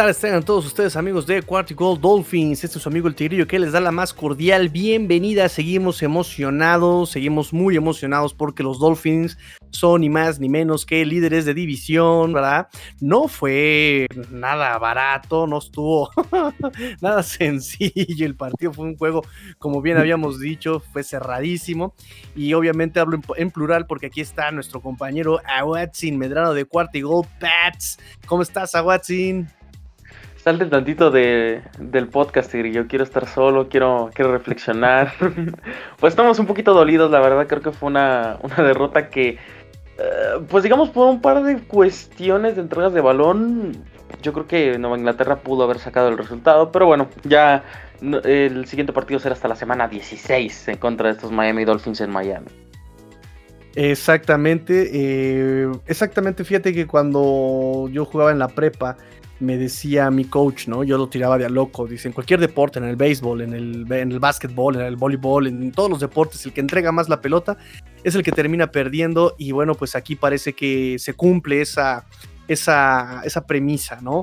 Tardes, tengan todos ustedes amigos de Quarty Gold Dolphins. Este es su amigo el Tigrillo que les da la más cordial bienvenida. Seguimos emocionados, seguimos muy emocionados porque los Dolphins son ni más ni menos que líderes de división, ¿verdad? No fue nada barato, no estuvo nada sencillo. El partido fue un juego, como bien habíamos dicho, fue cerradísimo. Y obviamente hablo en, plural porque aquí está nuestro compañero Awatsin Medrano de Quarty Gold Pats. ¿Cómo estás, Awatsin? Salte tantito de, del podcast, y yo quiero estar solo, quiero, quiero reflexionar. pues estamos un poquito dolidos, la verdad, creo que fue una, una derrota que, eh, pues digamos, por un par de cuestiones de entregas de balón, yo creo que Nueva Inglaterra pudo haber sacado el resultado, pero bueno, ya el siguiente partido será hasta la semana 16 en contra de estos Miami Dolphins en Miami. Exactamente, eh, exactamente, fíjate que cuando yo jugaba en la prepa, me decía mi coach, ¿no? Yo lo tiraba de a loco. Dice, en cualquier deporte, en el béisbol, en el, en el básquetbol, en el voleibol, en todos los deportes, el que entrega más la pelota es el que termina perdiendo. Y bueno, pues aquí parece que se cumple esa, esa, esa premisa, ¿no?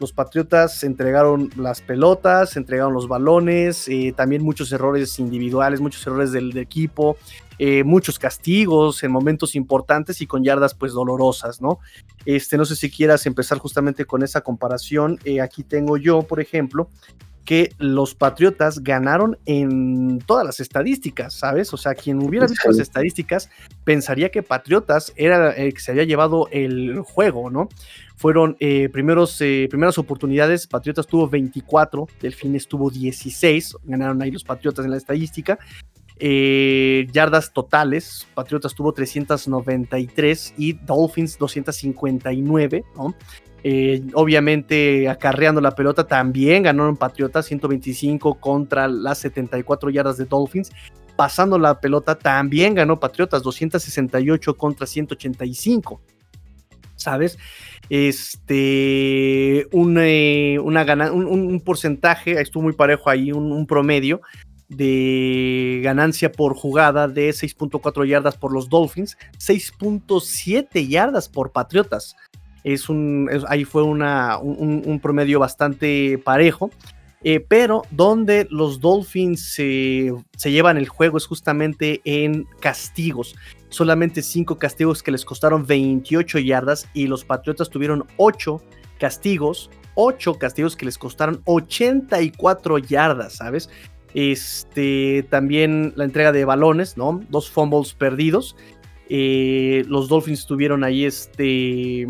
Los Patriotas entregaron las pelotas, entregaron los balones, eh, también muchos errores individuales, muchos errores del, equipo, eh, muchos castigos en momentos importantes y con yardas pues dolorosas, ¿no? Este, no sé si quieras empezar justamente con esa comparación. Eh, aquí tengo yo, por ejemplo, que los Patriotas ganaron en todas las estadísticas, ¿sabes? O sea, quien hubiera visto las estadísticas pensaría que Patriotas era el que se había llevado el juego, ¿no? Fueron eh, primeros, eh, primeras oportunidades, Patriotas tuvo 24, Delfines tuvo 16, ganaron ahí los Patriotas en la estadística. Eh, yardas totales, Patriotas tuvo 393 y Dolphins 259, ¿no? Eh, obviamente acarreando la pelota también ganaron Patriotas 125 contra las 74 yardas de Dolphins. Pasando la pelota también ganó Patriotas 268 contra 185. ¿Sabes? Este, un, eh, una un, porcentaje, estuvo muy parejo ahí, un, promedio de ganancia por jugada de 6.4 yardas por los Dolphins, 6.7 yardas por Patriotas es un, ahí fue una, un, promedio bastante parejo. Eh, pero donde los Dolphins se llevan el juego es justamente en castigos. Solamente cinco castigos que les costaron 28 yardas y los Patriotas tuvieron 8 castigos, 8 castigos que les costaron 84 yardas, ¿sabes? Este, también la entrega de balones, ¿no? Dos fumbles perdidos. Eh, los Dolphins tuvieron ahí este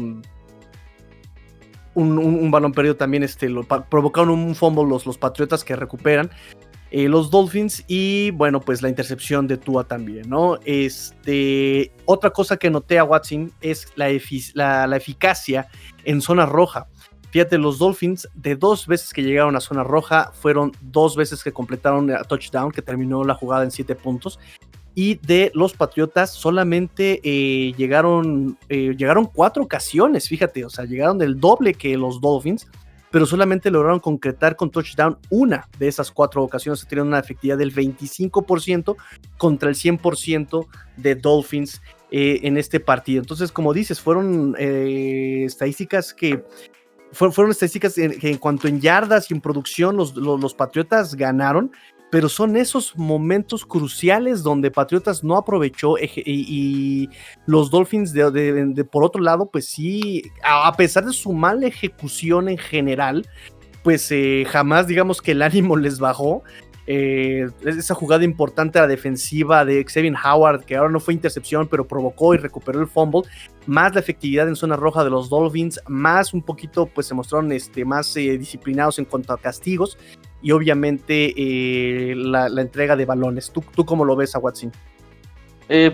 un, balón perdido también, este, provocaron un fumble los, Patriotas que recuperan. Eh, los Dolphins y bueno, pues la intercepción de Tua también, ¿no? Este, otra cosa que noté a Watson es la, eficacia en zona roja. Fíjate, los Dolphins de dos veces que llegaron a zona roja fueron dos veces que completaron a touchdown, que terminó la jugada en siete puntos y de los Patriotas solamente eh, llegaron, eh, llegaron cuatro ocasiones, fíjate, o sea, llegaron del doble que los Dolphins, pero solamente lograron concretar con touchdown una de esas cuatro ocasiones, que tienen una efectividad del 25% contra el 100% de Dolphins eh, en este partido. Entonces, como dices, fueron estadísticas que fueron, estadísticas en, que en cuanto en yardas y en producción los, los Patriotas ganaron, pero son esos momentos cruciales donde Patriotas no aprovechó y, los Dolphins de, por otro lado, pues sí, a, pesar de su mala ejecución en general, pues eh, jamás digamos que el ánimo les bajó. Eh, esa jugada importante a la defensiva de Xavier Howard, que ahora no fue intercepción, pero provocó y recuperó el fumble, más la efectividad en zona roja de los Dolphins, más un poquito, pues se mostraron este, más eh, disciplinados en cuanto a castigos y obviamente eh, la, entrega de balones. ¿Tú, ¿Tú cómo lo ves a Watson?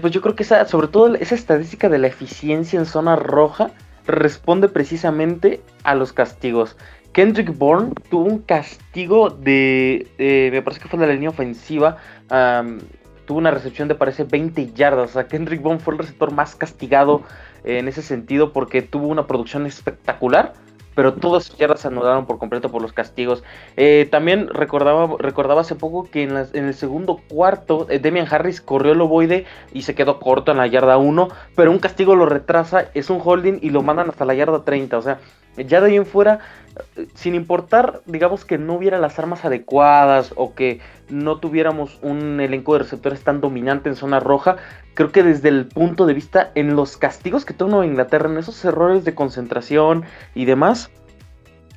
pues yo creo que esa, sobre todo esa estadística de la eficiencia en zona roja responde precisamente a los castigos. Kendrick Bourne tuvo un castigo de, eh, me parece que fue de la línea ofensiva, tuvo una recepción de parece 20 yardas, o sea, Kendrick Bourne fue el receptor más castigado en ese sentido porque tuvo una producción espectacular, pero todas sus yardas se anularon por completo por los castigos. Eh, también recordaba, recordaba hace poco que en, en el segundo cuarto eh, Demian Harris corrió el ovoide y se quedó corto en la yarda 1, pero un castigo lo retrasa, es un holding y lo mandan hasta la yarda 30, o sea, Ya de ahí en fuera, sin importar, digamos que no hubiera las armas adecuadas o que no tuviéramos un elenco de receptores tan dominante en zona roja, creo que desde el punto de vista en los castigos que tuvo Inglaterra, en esos errores de concentración y demás,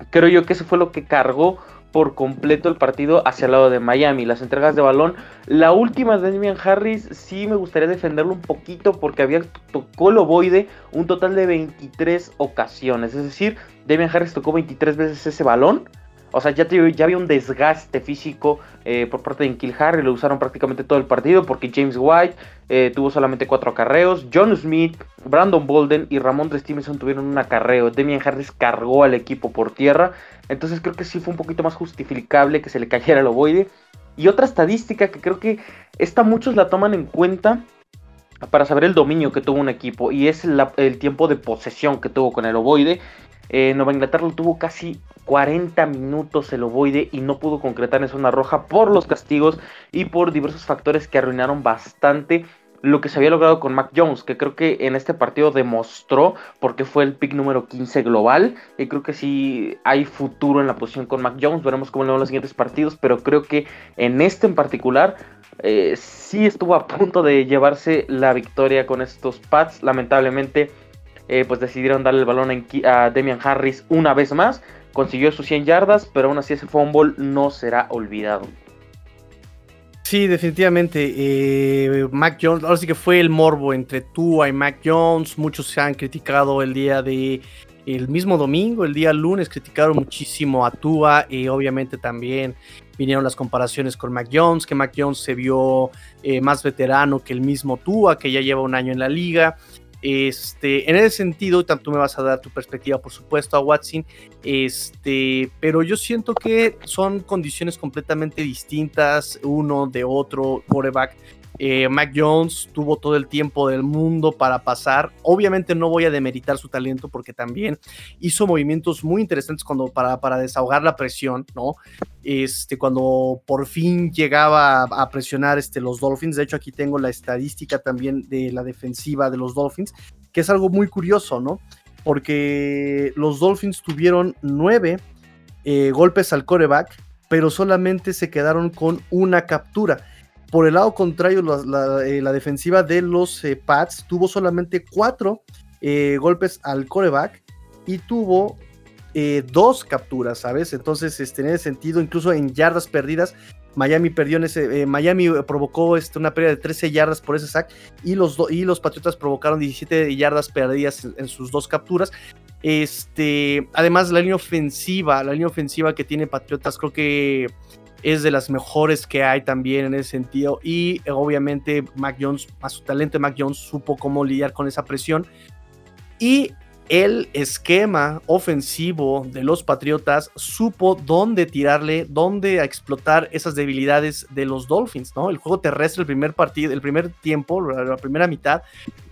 creo yo que eso fue lo que cargó por completo el partido hacia el lado de Miami. Las entregas de balón, la última de Damian Harris, sí me gustaría defenderlo un poquito porque había tocó el ovoide un total de 23 ocasiones. Es decir, Damian Harris tocó 23 veces ese balón o sea, ya, había un desgaste físico eh, por parte de Kill Harry, lo usaron prácticamente todo el partido porque James White eh, tuvo solamente cuatro acarreos, John Smith, Brandon Bolden y Ramón Stevenson tuvieron un acarreo, Demian Harris cargó al equipo por tierra, entonces creo que sí fue un poquito más justificable que se le cayera el ovoide. Y otra estadística que creo que esta muchos la toman en cuenta para saber el dominio que tuvo un equipo y es el tiempo de posesión que tuvo con el ovoide. Eh, Nueva Inglaterra tuvo casi 40 minutos el ovoide y no pudo concretar en zona roja por los castigos y por diversos factores que arruinaron bastante lo que se había logrado con Mac Jones, que creo que en este partido demostró porque fue el pick número 15 global. Y creo que sí hay futuro en la posición con Mac Jones, veremos cómo le van los siguientes partidos, pero creo que en este en particular eh, sí estuvo a punto de llevarse la victoria con estos Pats, lamentablemente eh, pues decidieron darle el balón a Demian Harris una vez más, consiguió sus 100 yardas, pero aún así ese fumble no será olvidado. Sí, definitivamente. Eh, Mac Jones, ahora sí que fue el morbo entre Tua y Mac Jones. Muchos se han criticado el día de el mismo domingo, el día lunes, criticaron muchísimo a Tua y obviamente también vinieron las comparaciones con Mac Jones, que Mac Jones se vio eh, más veterano que el mismo Tua, que ya lleva un año en la liga. Este, en ese sentido, tú me vas a dar tu perspectiva, por supuesto, a Watson, este, pero yo siento que son condiciones completamente distintas, uno de otro quarterback. Eh, Mac Jones tuvo todo el tiempo del mundo para pasar. Obviamente no voy a demeritar su talento porque también hizo movimientos muy interesantes cuando, para, para desahogar la presión, ¿no? Este, cuando por fin llegaba a, presionar este, los Dolphins. De hecho, aquí tengo la estadística también de la defensiva de los Dolphins, que es algo muy curioso, ¿no? Porque los Dolphins tuvieron nueve eh, golpes al coreback, pero solamente se quedaron con una captura por el lado contrario, la, eh, defensiva de los eh, Pats tuvo solamente cuatro eh, golpes al coreback y tuvo dos capturas, ¿sabes? Entonces, este, sentido, incluso en yardas perdidas, Miami perdió en ese, Miami provocó este, una pérdida de 13 yardas por ese sack y los, y los Patriotas provocaron 17 yardas perdidas en, en, sus dos capturas. Este, además, la línea ofensiva, la línea ofensiva que tiene Patriotas, creo que es de las mejores que hay también en ese sentido. Y eh, obviamente Mac Jones, a su talento Mac Jones, supo cómo lidiar con esa presión. Y el esquema ofensivo de los Patriotas supo dónde tirarle, dónde explotar esas debilidades de los Dolphins, ¿no? El juego terrestre, el primer partido, el primer tiempo, la primera mitad,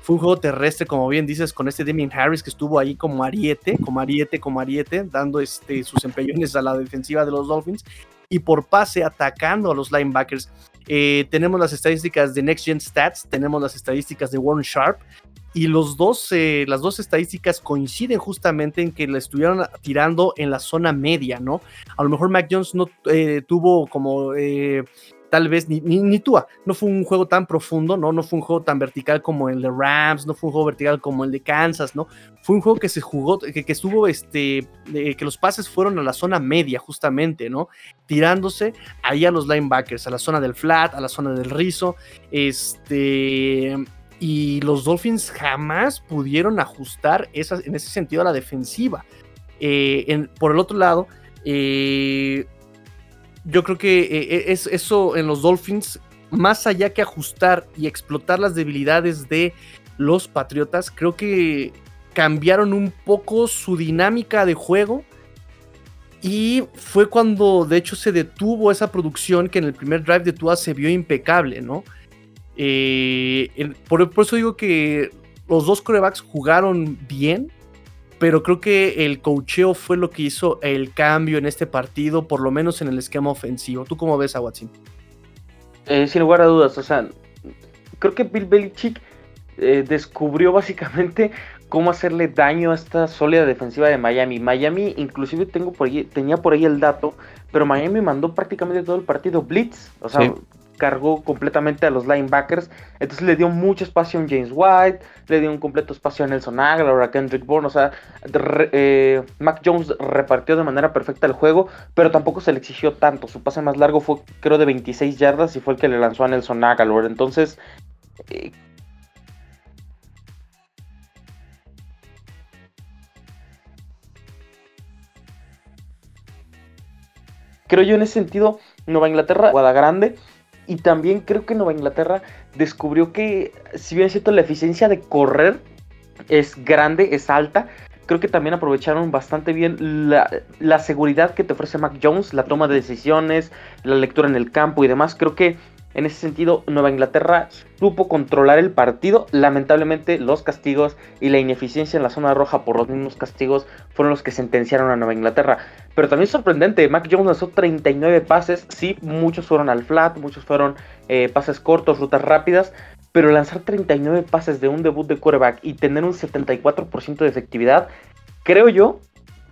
fue un juego terrestre, como bien dices, con este Damien Harris que estuvo ahí como ariete, como ariete, como ariete, dando este, sus empellones a la defensiva de los Dolphins y por pase atacando a los linebackers. Eh, tenemos las estadísticas de Next Gen Stats, tenemos las estadísticas de Warren Sharp y los dos, eh, las dos estadísticas coinciden justamente en que le estuvieron tirando en la zona media, ¿no? A lo mejor Mac Jones no eh, tuvo como tal vez ni, ni, ni Tua. No fue un juego tan profundo, ¿no? No fue un juego tan vertical como el de Rams, no fue un juego vertical como el de Kansas, ¿no? Fue un juego que se jugó, que, que estuvo, este, que los pases fueron a la zona media, justamente, ¿no? Tirándose ahí a los linebackers, a la zona del flat, a la zona del rizo, este. Y los Dolphins jamás pudieron ajustar esas, en ese sentido a la defensiva. Eh, por el otro lado, eh, yo creo que eh, eh, es eso en los Dolphins, más allá que ajustar y explotar las debilidades de los Patriotas, creo que cambiaron un poco su dinámica de juego. Y fue cuando de hecho se detuvo esa producción que en el primer drive de Tua se vio impecable, ¿no? Eh, por, por, eso digo que los dos corebacks jugaron bien, pero creo que el cocheo fue lo que hizo el cambio en este partido, por lo menos en el esquema ofensivo. ¿Tú cómo ves a Watson? Eh, sin lugar a dudas, o sea, creo que Bill Belichick eh, descubrió básicamente cómo hacerle daño a esta sólida defensiva de Miami. Miami, inclusive tengo por ahí, tenía por ahí el dato, pero Miami mandó prácticamente todo el partido blitz, o sea, cargó completamente a los linebackers, entonces le dio mucho espacio a James White, le dio un completo espacio a Nelson Aguilar, a Kendrick Bourne, o sea, eh, Mac Jones repartió de manera perfecta el juego, pero tampoco se le exigió tanto, su pase más largo fue creo de 26 yardas y fue el que le lanzó a Nelson Aguilar, entonces... Eh, creo yo en ese sentido, Nueva Inglaterra, Guada Grande, y también creo que Nueva Inglaterra descubrió que, si bien es cierto, la eficiencia de correr es grande, es alta, creo que también aprovecharon bastante bien la, la, seguridad que te ofrece Mac Jones, la toma de decisiones, la lectura en el campo y demás. Creo que en ese sentido, Nueva Inglaterra supo controlar el partido. Lamentablemente, los castigos y la ineficiencia en la zona roja por los mismos castigos fueron los que sentenciaron a Nueva Inglaterra. Pero también sorprendente, Mac Jones lanzó 39 pases. Sí, muchos fueron al flat, muchos fueron eh, pases cortos, rutas rápidas. Pero lanzar 39 pases de un debut de quarterback y tener un 74% de efectividad, creo yo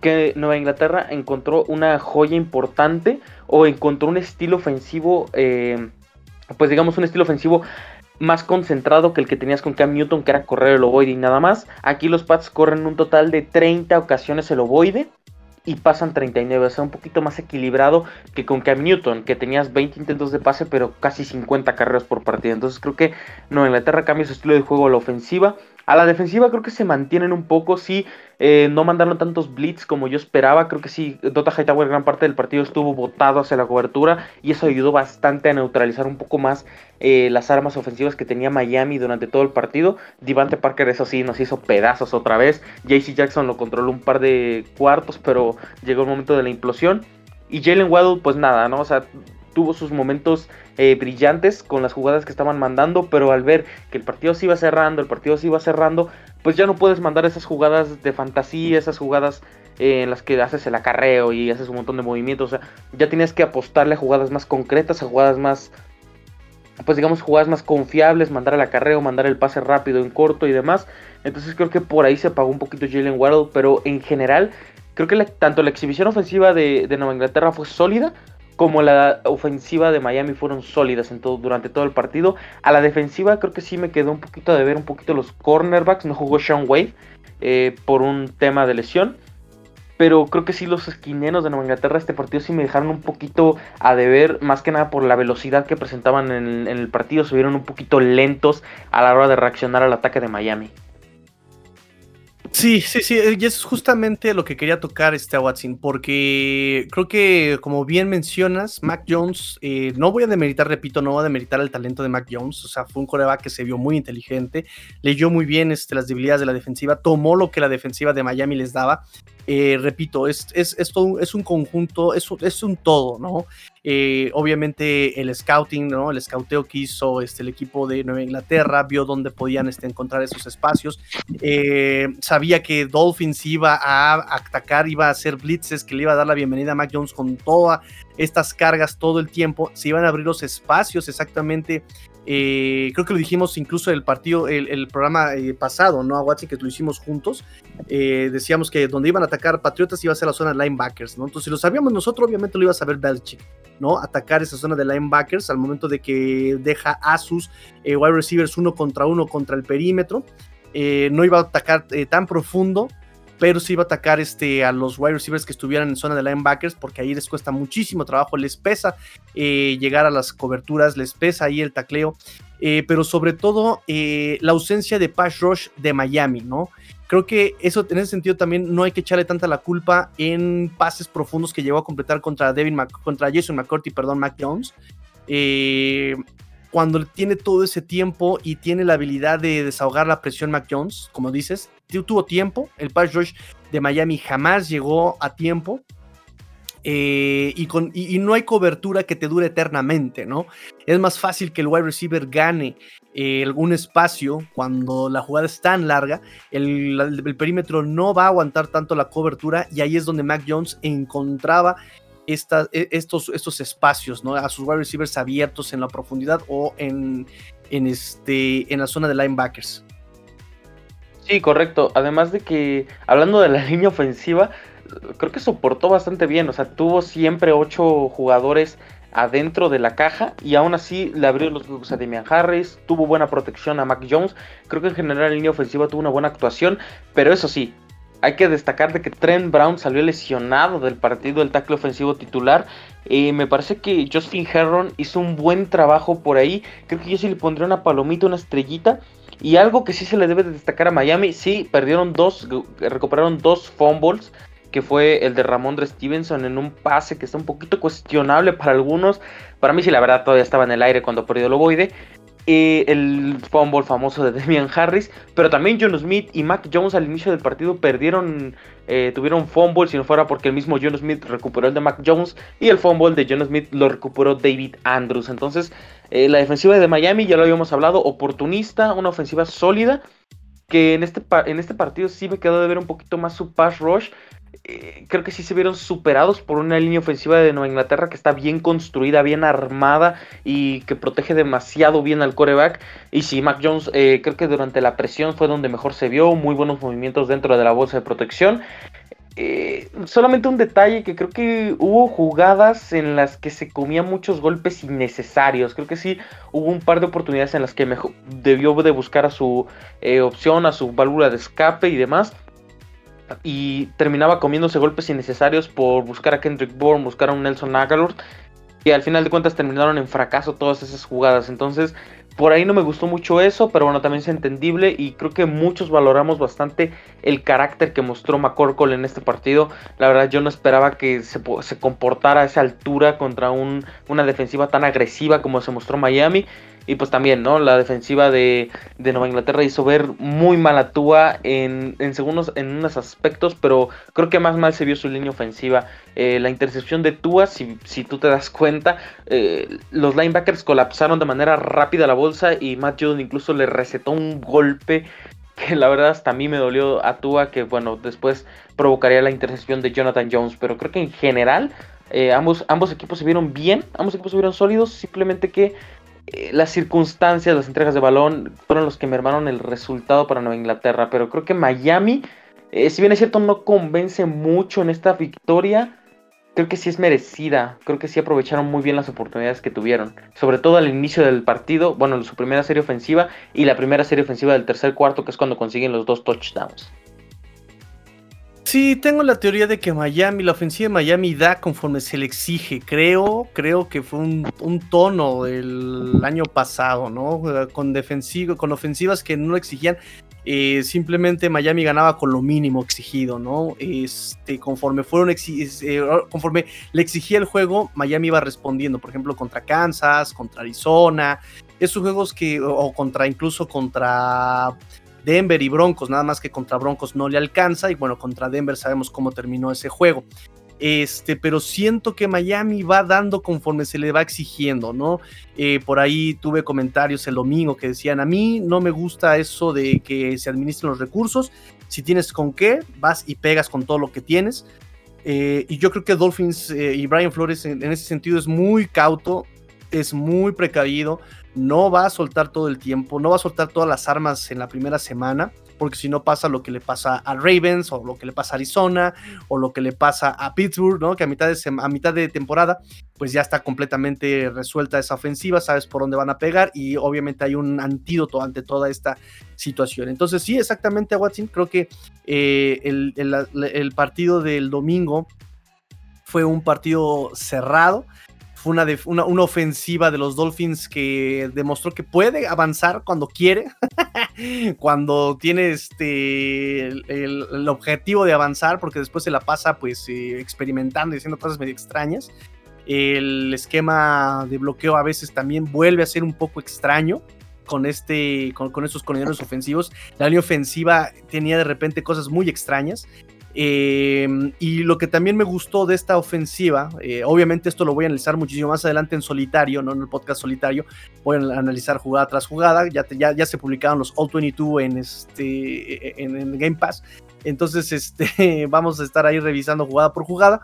que Nueva Inglaterra encontró una joya importante o encontró un estilo ofensivo. Eh, pues digamos un estilo ofensivo más concentrado que el que tenías con Cam Newton, que era correr el ovoide y nada más. Aquí los Pats corren un total de 30 ocasiones el ovoide y pasan 39, o sea, un poquito más equilibrado que con Cam Newton, que tenías 20 intentos de pase, pero casi 50 carreras por partida. Entonces creo que Nueva Inglaterra cambia su estilo de juego a la ofensiva. A la defensiva creo que se mantienen un poco, sí, eh, no mandaron tantos blitz como yo esperaba. Creo que sí, Dota Hightower gran parte del partido estuvo botado hacia la cobertura y eso ayudó bastante a neutralizar un poco más eh, las armas ofensivas que tenía Miami durante todo el partido. Divante Parker, eso sí, nos hizo pedazos otra vez. JC Jackson lo controló un par de cuartos, pero llegó el momento de la implosión. Y Jalen Waddle, pues nada, ¿no? O sea, tuvo sus momentos eh, brillantes con las jugadas que estaban mandando, pero al ver que el partido se iba cerrando, el partido se iba cerrando, pues ya no puedes mandar esas jugadas de fantasía, esas jugadas eh, en las que haces el acarreo y haces un montón de movimientos, o sea, ya tienes que apostarle a jugadas más concretas, a jugadas más, pues digamos, jugadas más confiables, mandar el acarreo, mandar el pase rápido en corto y demás. Entonces creo que por ahí se apagó un poquito Jalen Waddle, pero en general creo que tanto la exhibición ofensiva de, de Nueva Inglaterra fue sólida, como la ofensiva de Miami fueron sólidas en todo, durante todo el partido. A la defensiva creo que sí me quedó un poquito de ver un poquito los cornerbacks. No jugó Sean Wade eh, por un tema de lesión. Pero creo que sí los esquineros de Nueva Inglaterra este partido sí me dejaron un poquito a deber, más que nada por la velocidad que presentaban en, en el partido, se vieron un poquito lentos a la hora de reaccionar al ataque de Miami. Sí, sí, sí, y es justamente lo que quería tocar este Watson, porque creo que como bien mencionas, Mac Jones, eh, no voy a demeritar, repito, no voy a demeritar el talento de Mac Jones, o sea, fue un coreback que se vio muy inteligente, leyó muy bien este, las debilidades de la defensiva, tomó lo que la defensiva de Miami les daba, eh, repito, es, es, es, un conjunto, es, es un todo, ¿no? Eh, obviamente el scouting, ¿no? El scouteo que hizo este, el equipo de Nueva Inglaterra, vio dónde podían este, encontrar esos espacios, eh, sabía que Dolphins iba a atacar, iba a hacer blitzes, que le iba a dar la bienvenida a Mac Jones con todas estas cargas todo el tiempo, se iban a abrir los espacios exactamente eh, creo que lo dijimos incluso el partido, el, programa eh, pasado, ¿no? A Watson, que lo hicimos juntos. Eh, decíamos que donde iban a atacar Patriotas iba a ser la zona de linebackers, ¿no? Entonces, si lo sabíamos nosotros, obviamente lo iba a saber Belichick, ¿no? Atacar esa zona de linebackers al momento de que deja a sus wide receivers uno contra uno contra el perímetro. no iba a atacar tan profundo pero sí iba a atacar este, a los wide receivers que estuvieran en zona de linebackers, porque ahí les cuesta muchísimo trabajo, les pesa eh, llegar a las coberturas, les pesa ahí el tacleo, eh, pero sobre todo eh, la ausencia de pass rush de Miami, ¿no? Creo que eso en ese sentido también no hay que echarle tanta la culpa en pases profundos que llegó a completar contra Devin contra Jason McCourty, perdón, Mac Jones. cuando tiene todo ese tiempo y tiene la habilidad de desahogar la presión Mac Jones, como dices, tuvo tiempo, el pass rush de Miami jamás llegó a tiempo. Eh, y, no hay cobertura que te dure eternamente, ¿no? Es más fácil que el wide receiver gane eh, algún espacio cuando la jugada es tan larga, el, perímetro no va a aguantar tanto la cobertura y ahí es donde Mac Jones encontraba e, estos, estos espacios, ¿no? A sus wide receivers abiertos en la profundidad o en, en, este, en la zona de linebackers. Sí, correcto. Además de que, hablando de la línea ofensiva, creo que soportó bastante bien. O sea, tuvo siempre ocho jugadores adentro de la caja y aún así le abrió los huevos a Damian Harris, tuvo buena protección a Mac Jones, creo que en general la línea ofensiva tuvo una buena actuación, pero eso sí, hay que destacar de que Trent Brown salió lesionado del partido del tackle ofensivo titular. Eh, me parece que Justin Herron hizo un buen trabajo por ahí. Creo que yo sí le pondría una palomita, una estrellita. Y algo que sí se le debe destacar a Miami, sí, perdieron dos, recuperaron dos fumbles que fue el de Ramondre Stevenson en un pase que está un poquito cuestionable para algunos. Para mí sí, la verdad, todavía estaba en el aire cuando perdió el ovoide. Eh, el fumble famoso de Damian Harris, pero también John Smith y Mac Jones al inicio del partido perdieron, eh, tuvieron fumble, si no fuera porque el mismo John Smith recuperó el de Mac Jones y el fumble de John Smith lo recuperó David Andrews. Entonces, eh, la defensiva de Miami, ya lo habíamos hablado, oportunista, una ofensiva sólida, que en este, en este partido sí me quedó de ver un poquito más su pass rush, eh, creo que sí se vieron superados por una línea ofensiva de Nueva Inglaterra que está bien construida, bien armada y que protege demasiado bien al coreback. Y sí, Mac Jones eh, creo que durante la presión fue donde mejor se vio, muy buenos movimientos dentro de la bolsa de protección. Eh, solamente un detalle que creo que hubo jugadas en las que se comían muchos golpes innecesarios. Creo que sí hubo un par de oportunidades en las que mejor, debió de buscar a su opción, a su válvula de escape y demás y terminaba comiéndose golpes innecesarios por buscar a Kendrick Bourne, buscar a un Nelson Aguilar, y al final de cuentas terminaron en fracaso todas esas jugadas. Entonces, por ahí no me gustó mucho eso, pero bueno, también es entendible y creo que muchos valoramos bastante el carácter que mostró McCorkle en este partido. La verdad, yo no esperaba que se, comportara a esa altura contra un, una defensiva tan agresiva como se mostró Miami. Y pues también, ¿no? La defensiva de, Nueva Inglaterra hizo ver muy mal a Tua en, en, segundos, en unos aspectos, pero creo que más mal se vio su línea ofensiva. Eh, la intercepción de Tua, si, si tú te das cuenta, eh, los linebackers colapsaron de manera rápida la bolsa y Matt Judon incluso le recetó un golpe que la verdad hasta a mí me dolió a Tua, que bueno, después provocaría la intercepción de Jonathan Jones, pero creo que en general eh, ambos, ambos equipos se vieron bien, ambos equipos se vieron sólidos, simplemente que eh, las circunstancias, las entregas de balón fueron los que mermaron el resultado para Nueva Inglaterra. Pero creo que Miami, eh, si bien es cierto, no convence mucho en esta victoria. Creo que sí es merecida. Creo que sí aprovecharon muy bien las oportunidades que tuvieron. Sobre todo al inicio del partido. Bueno, su primera serie ofensiva y la primera serie ofensiva del tercer cuarto, que es cuando consiguen los dos touchdowns. Sí, tengo la teoría de que Miami, la ofensiva de Miami da conforme se le exige. Creo, creo que fue un, tono del año pasado, ¿no? Con defensivo, con ofensivas que no exigían. Eh, simplemente Miami ganaba con lo mínimo exigido, ¿no? Este, conforme fueron eh, conforme le exigía el juego, Miami iba respondiendo, por ejemplo, contra Kansas, contra Arizona, esos juegos que, o contra incluso contra Denver y Broncos, nada más que contra Broncos no le alcanza y bueno, contra Denver sabemos cómo terminó ese juego. Este, pero siento que Miami va dando conforme se le va exigiendo, ¿no? Eh, por ahí tuve comentarios el domingo que decían, a mí no me gusta eso de que se administren los recursos, si tienes con qué, vas y pegas con todo lo que tienes. Eh, y yo creo que Dolphins eh, y Brian Flores en, ese sentido es muy cauto, es muy precavido, no va a soltar todo el tiempo, no va a soltar todas las armas en la primera semana, porque si no pasa lo que le pasa a Ravens o lo que le pasa a Arizona o lo que le pasa a Pittsburgh, ¿no? Que a mitad de, a temporada pues ya está completamente resuelta esa ofensiva, sabes por dónde van a pegar y obviamente hay un antídoto ante toda esta situación. Entonces sí, exactamente, Watson, creo que eh, el partido del domingo fue un partido cerrado fue una, una, ofensiva de los Dolphins que demostró que puede avanzar cuando quiere, cuando tiene este, el, objetivo de avanzar, porque después se la pasa pues eh, experimentando y haciendo cosas medio extrañas. El esquema de bloqueo a veces también vuelve a ser un poco extraño con este con, con estos corredores ofensivos. La línea ofensiva tenía de repente cosas muy extrañas. Em, y lo que también me gustó de esta ofensiva, eh, obviamente esto lo voy a analizar muchísimo más adelante en solitario, no en el podcast solitario, voy a analizar jugada tras jugada, ya, ya, ya se publicaron los All 22 en, este, en, Game Pass, entonces este, vamos a estar ahí revisando jugada por jugada,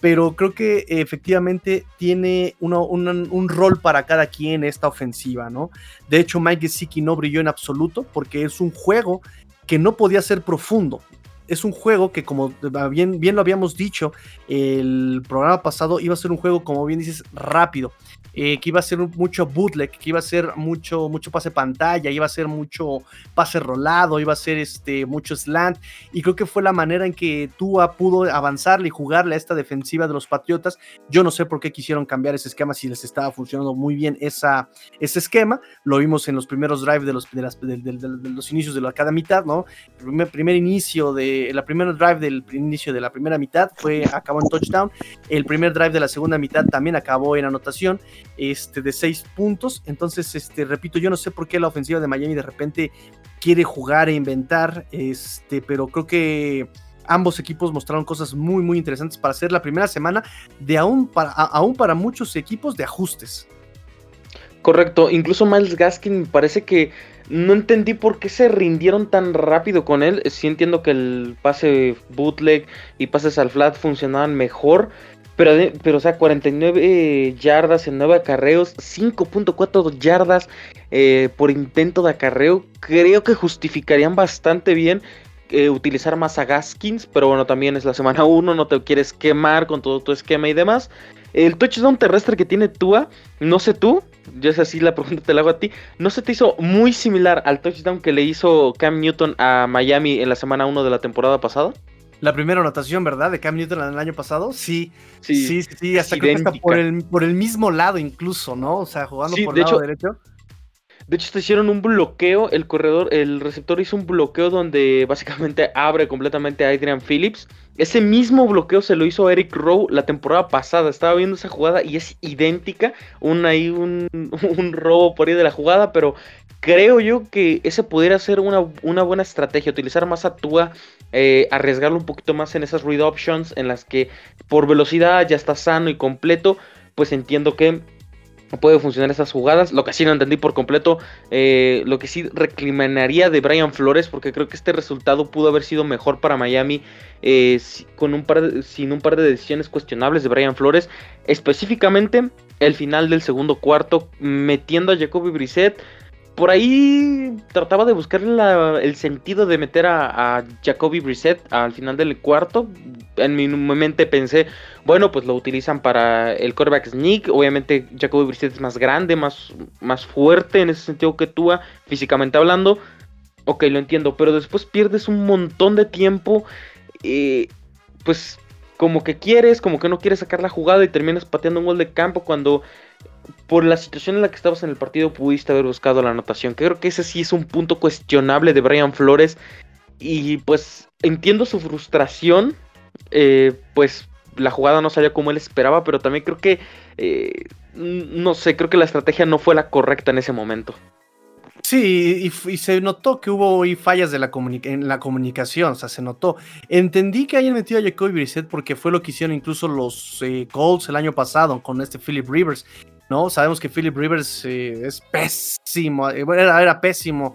pero creo que efectivamente tiene un rol para cada quien esta ofensiva, ¿no? De hecho, Mike Gesicki no brilló en absoluto porque es un juego que no podía ser profundo. Es un juego que, como bien, bien lo habíamos dicho, el programa pasado iba a ser un juego, como bien dices, rápido. Eh, que iba a ser mucho bootleg, que iba a ser mucho, mucho pase pantalla, iba a ser mucho pase rolado, iba a ser este, mucho slant. Y creo que fue la manera en que Tua pudo avanzarle y jugarle a esta defensiva de los Patriotas. Yo no sé por qué quisieron cambiar ese esquema si les estaba funcionando muy bien esa, ese esquema. Lo vimos en los primeros drives de los, de, los inicios de la, cada mitad, ¿no? El primer, primer inicio de la primera drive del inicio de la primera mitad fue acabó en touchdown. El primer drive de la segunda mitad también acabó en anotación este, de seis puntos. Entonces, este, repito, yo no sé por qué la ofensiva de Miami de repente quiere jugar e inventar, este, pero creo que ambos equipos mostraron cosas muy, muy interesantes para hacer la primera semana de aún para, aún para muchos equipos de ajustes. Correcto, incluso Miles Gaskin parece que no entendí por qué se rindieron tan rápido con él. Sí entiendo que el pase bootleg y pases al flat funcionaban mejor, pero, pero, o sea, 49 yardas en 9 acarreos, 5.4 yardas eh, por intento de acarreo. Creo que justificarían bastante bien eh, utilizar más a Gaskins, pero bueno, también es la semana 1, no te quieres quemar con todo tu esquema y demás. El touchdown terrestre que tiene Tua, no sé tú, yo es así la pregunta te la hago a ti, ¿no se te hizo muy similar al touchdown que le hizo Cam Newton a Miami en la semana 1 de la temporada pasada? La primera anotación, ¿verdad? De Cam Newton el año pasado. Sí, sí, sí, sí, hasta creo que por el, por el mismo lado incluso, ¿no? O sea, jugando por el lado derecho. De hecho, te hicieron un bloqueo, el corredor, el receptor hizo un bloqueo donde básicamente abre completamente a Adrian Phillips. Ese mismo bloqueo se lo hizo Eric Rowe la temporada pasada. Estaba viendo esa jugada y es idéntica. Un, ahí un, un robo por ahí de la jugada, pero creo yo que ese pudiera ser una, una buena estrategia. Utilizar más a Tua eh, arriesgarlo un poquito más en esas read options en las que por velocidad ya está sano y completo, pues entiendo que puede funcionar esas jugadas. Lo que sí no entendí por completo, eh, lo que sí recriminaría de Brian Flores, porque creo que este resultado pudo haber sido mejor para Miami eh, con un par sin un par de decisiones cuestionables de Brian Flores, específicamente el final del segundo cuarto, metiendo a Jacoby Brissett por ahí trataba de buscar el sentido de meter a, Jacoby Brissett al final del cuarto. En mi mente pensé, bueno, pues lo utilizan para el quarterback sneak. Obviamente Jacoby Brissett es más grande, más, más fuerte en ese sentido que tú, físicamente hablando. Ok, lo entiendo, pero después pierdes un montón de tiempo. Eh, pues como que quieres, como que no quieres sacar la jugada y terminas pateando un gol de campo cuando por la situación en la que estabas en el partido pudiste haber buscado la anotación. Creo que ese sí es un punto cuestionable de Brian Flores. Y pues entiendo su frustración. Eh, pues la jugada no salió como él esperaba, pero también creo que, eh, no sé, creo que la estrategia no fue la correcta en ese momento. Sí, y, se notó que hubo fallas de la en la comunicación, o sea, se notó. Entendí que hayan metido a Jacoby Brissett porque fue lo que hicieron incluso los eh, Colts el año pasado con este Philip Rivers, ¿no? Sabemos que Philip Rivers eh, es pésimo, eh, era, era, pésimo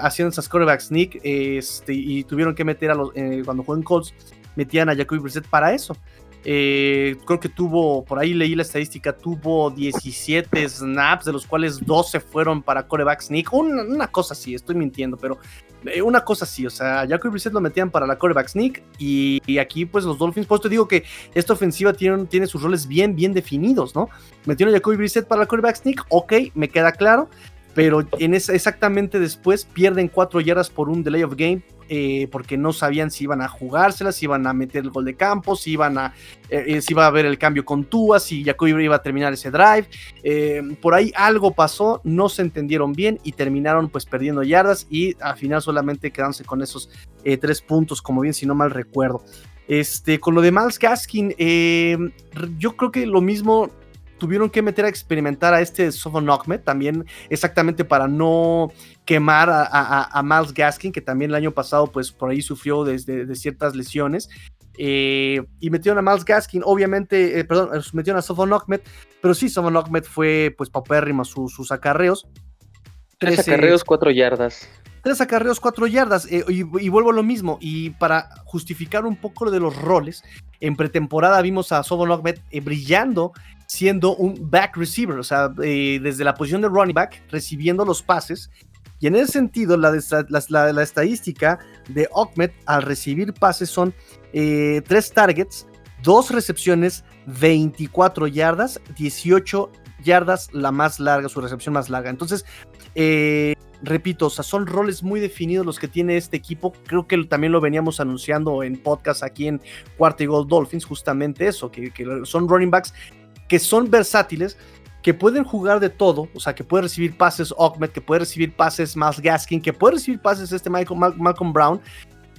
haciendo esas quarterback sneak este, y tuvieron que meter a los, cuando jugó en Colts, metían a Jacoby Brissett para eso. Eh, creo que tuvo, por ahí leí la estadística, tuvo 17 snaps, de los cuales 12 fueron para coreback sneak. Una, cosa así, estoy mintiendo, pero eh, una cosa así, o sea, Jacoby Brissett lo metían para la coreback sneak y, aquí pues los Dolphins, pues te digo que esta ofensiva tiene, tiene sus roles bien, bien definidos, ¿no? Metieron a Jacoby Brissett para la coreback sneak, ok, me queda claro, pero en esa, exactamente después pierden 4 yardas por un delay of game eh, porque no sabían si iban a jugárselas, si iban a meter el gol de campo, si iban a, eh, eh, si iba a haber el cambio con Tua, si Jacoby iba a terminar ese drive. por ahí algo pasó, no se entendieron bien y terminaron pues perdiendo yardas y al final solamente quedándose con esos tres puntos, como bien si no mal recuerdo. Este, con lo de Miles Gaskin, yo creo que lo mismo tuvieron que meter a experimentar a este Sofon Ahmed también exactamente para no quemar a, Miles Gaskin, que también el año pasado pues por ahí sufrió de ciertas lesiones. Eh, y metieron a Miles Gaskin, obviamente, eh, perdón, eh, metieron a Sofon Ahmed, pero sí, Sofon Ahmed fue pues paupérrimo sus, sus acarreos. Tres acarreos, cuatro yardas. Tres acarreos, cuatro yardas. y, vuelvo a lo mismo. Y para justificar un poco lo de los roles, en pretemporada vimos a Sofon Ahmed brillando siendo un back receiver, o sea, eh, desde la posición de running back, recibiendo los pases Y en ese sentido, la, la, estadística de Ahmed al recibir pases son eh, tres targets, dos recepciones, 24 yardas, 18 yardas la más larga, su recepción más larga. Entonces, eh, repito, o sea, son roles muy definidos los que tiene este equipo. Creo que también lo veníamos anunciando en podcast aquí en Cuarta y Gold Dolphins, justamente eso, que, son running backs que son versátiles, que pueden jugar de todo, o sea, que puede recibir pases Ahmed, que puede recibir pases Miles Gaskin, que puede recibir pases este Michael, Malcolm Brown,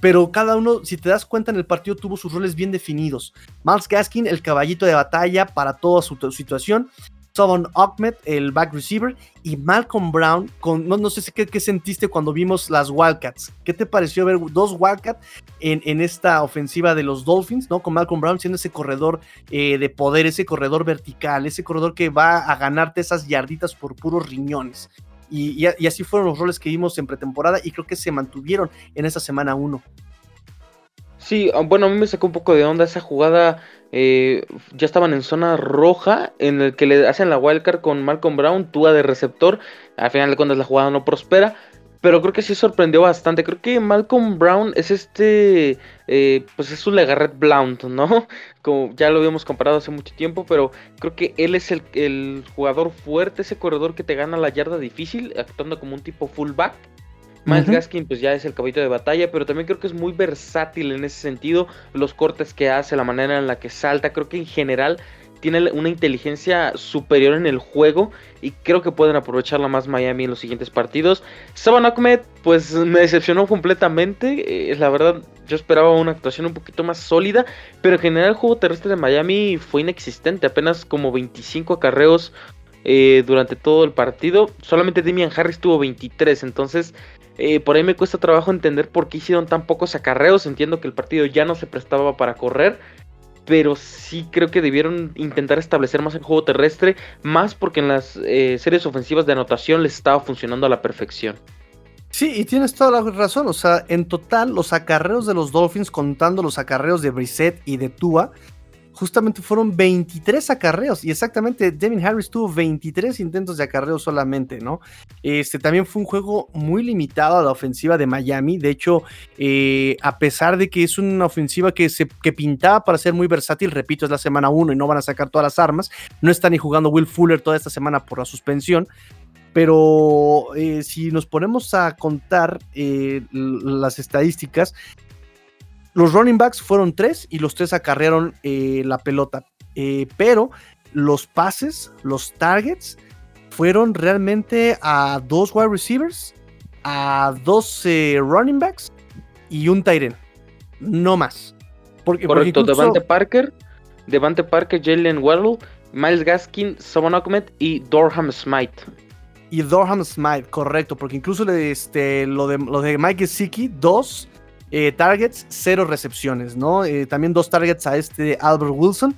pero cada uno, si te das cuenta, en el partido tuvo sus roles bien definidos. Miles Gaskin, el caballito de batalla para toda su situación, Savon Ahmed, el back receiver, y Malcolm Brown, con, no, no sé qué, sentiste cuando vimos las Wildcats. ¿Qué te pareció ver dos Wildcats en, en esta ofensiva de los Dolphins, ¿no? Con Malcolm Brown siendo ese corredor eh, de poder, ese corredor vertical, ese corredor que va a ganarte esas yarditas por puros riñones. Y, y, así fueron los roles que vimos en pretemporada y creo que se mantuvieron en esa semana 1. Sí, ah, bueno, a mí me sacó un poco de onda esa jugada eh, ya estaban en zona roja, en el que le hacen la wildcard con Malcolm Brown, Túa de receptor. Al final de cuentas la jugada no prospera, pero creo que sí sorprendió bastante. Creo que Malcolm Brown es este, eh, pues es un Legarret Blount, ¿no? Como ya lo habíamos comparado hace mucho tiempo, pero creo que él es el jugador fuerte, ese corredor que te gana la yarda difícil, actuando como un tipo fullback. Miles Gaskin pues ya es el caballito de batalla, pero también creo que es muy versátil en ese sentido, los cortes que hace, la manera en la que salta, creo que en general tiene una inteligencia superior en el juego y creo que pueden aprovecharla más Miami en los siguientes partidos. Saban Ahmed pues me decepcionó completamente, eh, la verdad yo esperaba una actuación un poquito más sólida, pero en general el juego terrestre de Miami fue inexistente, apenas como 25 acarreos eh, durante todo el partido. Solamente Demian Harris tuvo 23. Entonces, eh, por ahí me cuesta trabajo entender por qué hicieron tan pocos acarreos. Entiendo que el partido ya no se prestaba para correr. Pero sí creo que debieron intentar establecer más el juego terrestre. Más porque en las eh, series ofensivas de anotación les estaba funcionando a la perfección. Sí, y tienes toda la razón. O sea, en total, los acarreos de los Dolphins, contando los acarreos de Brissett y de Tua, justamente fueron 23 acarreos y exactamente Devin Harris tuvo 23 intentos de acarreo solamente, ¿no? Este también fue un juego muy limitado a la ofensiva de Miami, de hecho, eh, a pesar de que es una ofensiva que, se, que pintaba para ser muy versátil, repito, es la semana 1 y no van a sacar todas las armas, no está ni jugando Will Fuller toda esta semana por la suspensión, pero eh, si nos ponemos a contar eh, las estadísticas, los running backs fueron tres y los tres acarrearon eh, la pelota. Eh, pero los pases, los targets, fueron realmente a dos wide receivers, a dos running backs y un tight No más. Porque, Correcto, Devante Parker, Devante Parker, Jalen Waddle, Miles Gaskin, Savon Ahmed y Dorham Smite. Y Dorham Smite, correcto, porque incluso este, lo, de, lo de Mike Gesicki, dos eh, targets, cero recepciones, ¿no? Eh, también dos targets a este Albert Wilson,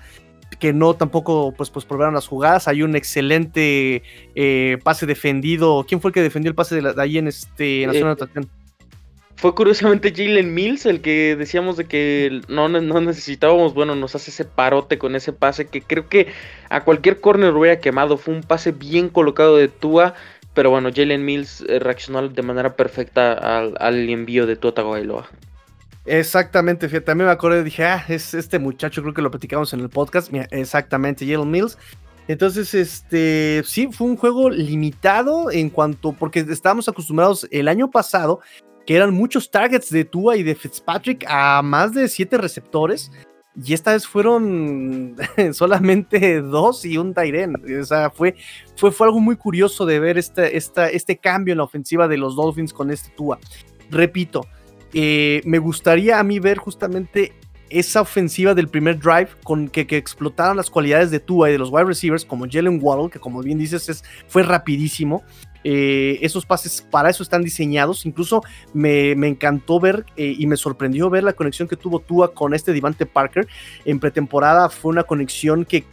que no tampoco pues, pues probaron las jugadas. Hay un excelente eh, pase defendido. ¿Quién fue el que defendió el pase de, ahí en, este, en la zona de anotación? Fue curiosamente Jalen Mills el que decíamos de que no, no, necesitábamos, bueno, nos hace ese parote con ese pase que creo que a cualquier corner hubiera quemado. Fue un pase bien colocado de Tua, pero bueno, Jalen Mills reaccionó de manera perfecta al, al envío de Tua Tagovailoa. Exactamente, fíjate, también me acordé, dije, ah, es este muchacho, creo que lo platicamos en el podcast, Mira, exactamente, Yale Mills. Entonces, este, sí, fue un juego limitado en cuanto, porque estábamos acostumbrados el año pasado, que eran muchos targets de Tua y de Fitzpatrick a más de siete receptores, y esta vez fueron solamente dos y un Tyren. O sea, fue, fue, fue algo muy curioso de ver este, esta, este cambio en la ofensiva de los Dolphins con este Tua. Repito, eh, me gustaría a mí ver justamente esa ofensiva del primer drive con que, que, explotaran las cualidades de Tua y de los wide receivers como Jalen Waddle, que como bien dices es, fue rapidísimo. Eh, esos pases para eso están diseñados. Incluso me, encantó ver eh, y me sorprendió ver la conexión que tuvo Tua con este Divante Parker. En pretemporada fue una conexión que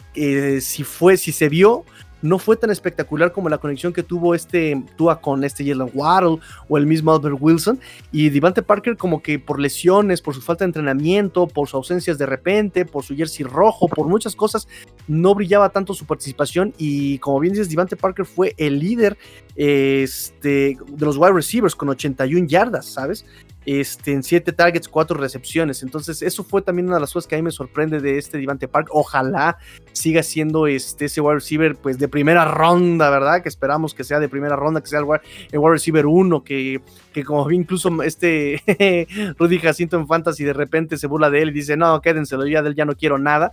si fue, si se vio, no fue tan espectacular como la conexión que tuvo este Tua con este Jalen Waddle o el mismo Albert Wilson. Y Devante Parker como que por lesiones, por su falta de entrenamiento, por sus ausencias de repente, por su jersey rojo, por muchas cosas, no brillaba tanto su participación. Y como bien dices, Devante Parker fue el líder este, de los wide receivers con 81 yardas, ¿sabes? Este, en 7 targets, 4 recepciones. Entonces, eso fue también una de las cosas que a mí me sorprende de este Devante Park. Ojalá siga siendo este, ese wide receiver pues, de primera ronda, ¿verdad? Que esperamos que sea de primera ronda, que sea el wide, receiver 1, que, que como incluso este Rudy Jacinto en Fantasy de repente se burla de él y dice, no, quédenselo, ya de él ya no quiero nada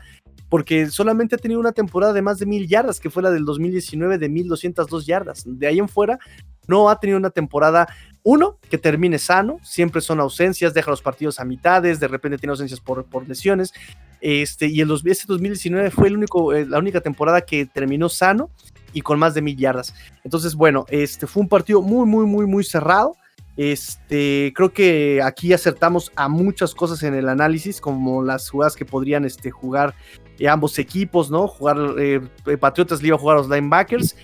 porque solamente ha tenido una temporada de más de mil yardas, que fue la del 2019 de 1202 yardas. De ahí en fuera, no ha tenido una temporada, uno, que termine sano, siempre son ausencias, deja los partidos a mitades, de repente tiene ausencias por, por lesiones. Este, y el este 2019 fue el único, eh, la única temporada que terminó sano y con más de mil yardas. Entonces, bueno, este fue un partido muy, muy, muy, muy cerrado. Este, creo que aquí acertamos a muchas cosas en el análisis, como las jugadas que podrían este, jugar ambos equipos, ¿no? Jugar, eh, Patriotas le iba a jugar a los linebackers,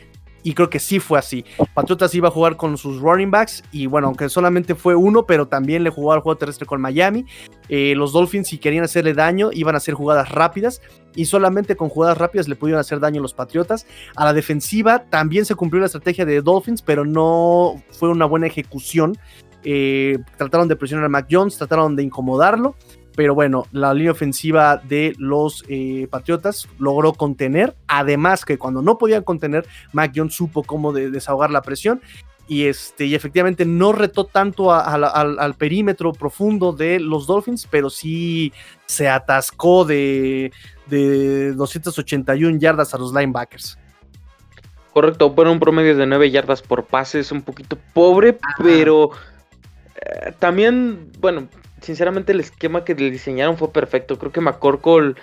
y creo que sí fue así. Patriotas iba a jugar con sus running backs y bueno, aunque solamente fue uno, pero también le jugó al juego terrestre con Miami. Eh, los Dolphins si querían hacerle daño iban a hacer jugadas rápidas y solamente con jugadas rápidas le pudieron hacer daño a los Patriotas. A la defensiva también se cumplió la estrategia de Dolphins, pero no fue una buena ejecución. Eh, trataron de presionar a Mac trataron de incomodarlo pero bueno, la línea ofensiva de los eh, Patriotas logró contener, además que cuando no podían contener, Mac Jones supo cómo desahogar la presión y, este, y efectivamente no retó tanto al, perímetro profundo de los Dolphins, pero sí se atascó de, de 281 yardas a los linebackers. Correcto, fueron un promedio de 9 yardas por pase, es un poquito pobre, pero eh, también, bueno, sinceramente el esquema que le diseñaron fue perfecto. Creo que McCorkle,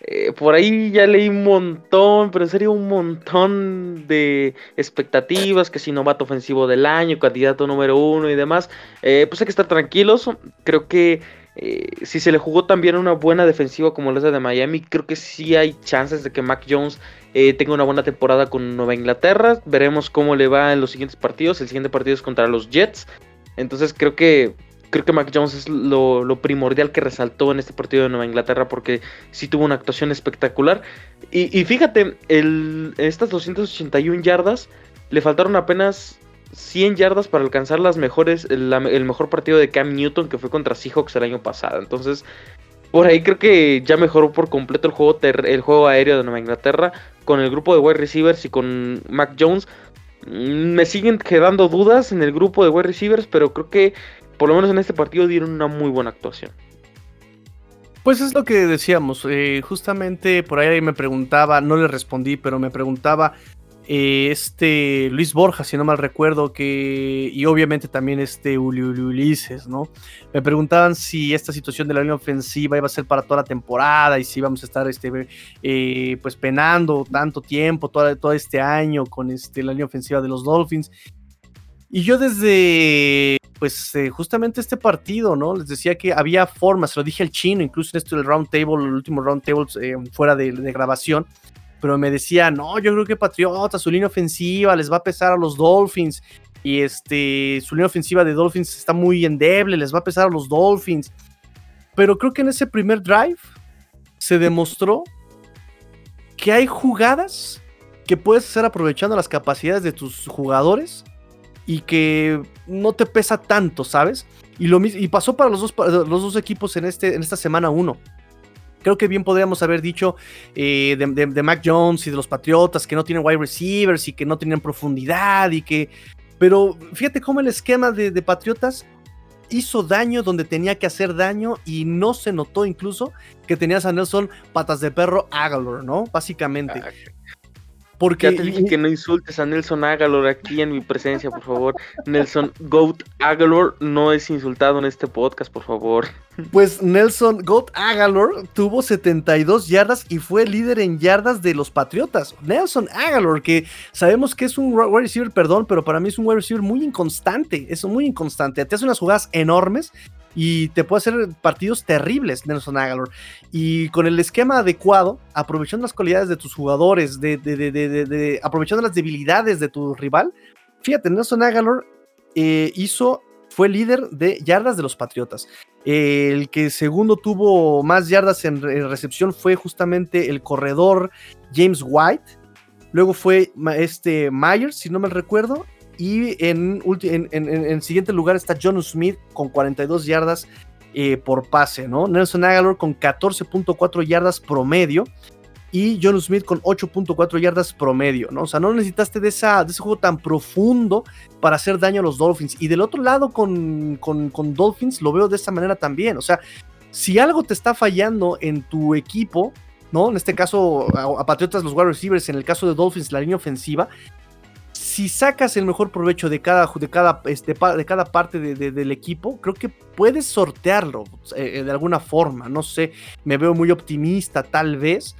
eh, por ahí ya leí un montón, pero en serio un montón de expectativas, que si novato ofensivo del año, candidato número uno y demás. Eh, pues hay que estar tranquilos. Creo que eh, si se le jugó también una buena defensiva como la de Miami, creo que sí hay chances de que Mac Jones tenga una buena temporada con Nueva Inglaterra. Veremos cómo le va en los siguientes partidos. El siguiente partido es contra los Jets. Entonces creo que creo que Mac Jones es lo, primordial que resaltó en este partido de Nueva Inglaterra porque sí tuvo una actuación espectacular. Y, fíjate, el, estas 281 yardas le faltaron apenas 100 yardas para alcanzar las mejores, el, mejor partido de Cam Newton que fue contra Seahawks el año pasado. Entonces, por ahí creo que ya mejoró por completo el juego, el juego aéreo de Nueva Inglaterra con el grupo de wide receivers y con Mac Jones. Mm, me siguen quedando dudas en el grupo de wide receivers, pero creo que por lo menos en este partido dieron una muy buena actuación. Pues es lo que decíamos, eh, justamente por ahí me preguntaba, no le respondí, pero me preguntaba eh, este Luis Borja, si no mal recuerdo, que y obviamente también este Uli, Ulises, ¿no? Me preguntaban si esta situación de la línea ofensiva iba a ser para toda la temporada y si íbamos a estar este, eh, pues penando tanto tiempo, todo, todo este año con este, la línea ofensiva de los Dolphins. Y yo desde, pues eh, justamente este partido, ¿no? Les decía que había formas, lo dije al chino, incluso en esto del round table, el último round table eh, fuera de, grabación, pero me decía, no, yo creo que Patriota, su línea ofensiva les va a pesar a los Dolphins, y este, su línea ofensiva de Dolphins está muy endeble, les va a pesar a los Dolphins. Pero creo que en ese primer drive se demostró que hay jugadas que puedes hacer aprovechando las capacidades de tus jugadores y que no te pesa tanto, ¿sabes? Y, lo, y pasó para los dos, los dos equipos en, este, en esta semana 1. Creo que bien podríamos haber dicho eh, de, Mac Jones y de los Patriotas que no tienen wide receivers y que no tienen profundidad y que... Pero fíjate cómo el esquema de, Patriotas hizo daño donde tenía que hacer daño y no se notó incluso que tenías a Nelson patas de perro Agalor, ¿no? Básicamente. Porque, ya te dije que no insultes a Nelson Agalor aquí en mi presencia, por favor. Nelson Goat Agalor no es insultado en este podcast, por favor. Pues Nelson Goat Agalor tuvo 72 yardas y fue líder en yardas de los Patriotas. Nelson Agalor, que sabemos que es un wide receiver, perdón, pero para mí es un wide receiver muy inconstante. Es muy inconstante. Te hace unas jugadas enormes y te puede hacer partidos terribles, Nelson Aguilar. Y con el esquema adecuado, aprovechando las cualidades de tus jugadores, de, aprovechando las debilidades de tu rival, fíjate, Nelson Aguilar eh, hizo, fue líder de yardas de los Patriotas. el que segundo tuvo más yardas en, recepción fue justamente el corredor James White. Luego fue este Myers, si no me recuerdo. Y en, en, siguiente lugar está John Smith con 42 yardas eh, por pase, ¿no? Nelson Aguilar con 14.4 yardas promedio y John Smith con 8.4 yardas promedio, ¿no? O sea, no necesitaste de, esa, de ese juego tan profundo para hacer daño a los Dolphins. Y del otro lado con, con, con Dolphins lo veo de esta manera también. O sea, si algo te está fallando en tu equipo, ¿no? En este caso, a, Patriotas, los wide receivers, en el caso de Dolphins, la línea ofensiva, si sacas el mejor provecho de cada, de cada, este, de cada parte del equipo, creo que puedes sortearlo eh, de alguna forma. No sé, me veo muy optimista tal vez.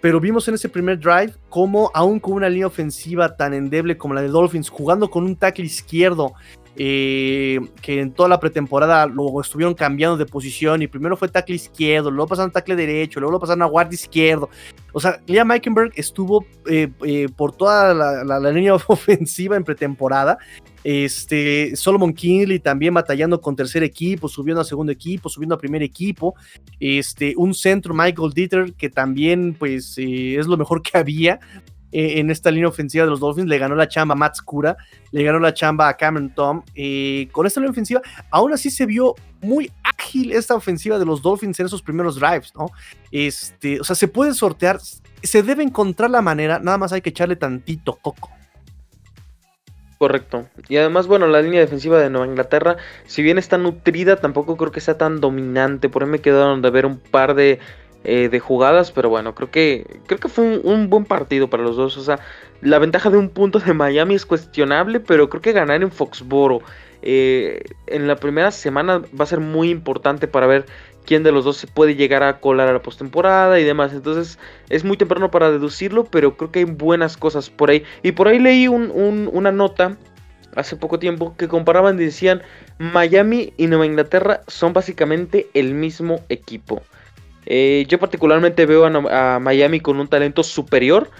Pero vimos en ese primer drive cómo, aún con una línea ofensiva tan endeble como la de Dolphins, jugando con un tackle izquierdo eh, que en toda la pretemporada lo estuvieron cambiando de posición y primero fue tackle izquierdo, luego pasaron tackle derecho, luego lo pasaron a guardia izquierdo. O sea, Liam Meikenberg estuvo eh, eh, por toda la, línea ofensiva en pretemporada. Este, Solomon Kinley también batallando con tercer equipo, subiendo a segundo equipo, subiendo a primer equipo. Este, un centro, Michael Dieter, que también pues es lo mejor que había eh, en esta línea ofensiva de los Dolphins. Le ganó la chamba a Matt Scura, le ganó la chamba a Cameron Tom. Eh, con esta línea ofensiva, aún así se vio muy ágil esta ofensiva de los Dolphins en esos primeros drives, ¿no? Este, o sea, se puede sortear, se debe encontrar la manera, nada más hay que echarle tantito coco. Correcto. Y además, bueno, la línea defensiva de Nueva Inglaterra, si bien está nutrida, tampoco creo que sea tan dominante. Por ahí me quedaron de ver un par de eh, de jugadas, pero bueno, creo que, creo que fue un, buen partido para los dos. O sea, la ventaja de un punto de Miami es cuestionable, pero creo que ganar en Foxboro eh, en la primera semana va a ser muy importante para ver quién de los dos se puede llegar a colar a la postemporada y demás. Entonces es muy temprano para deducirlo, pero creo que hay buenas cosas por ahí. Y por ahí leí una nota hace poco tiempo que comparaban y decían Miami y Nueva Inglaterra son básicamente el mismo equipo. Eh, yo particularmente veo a, Miami con un talento superior,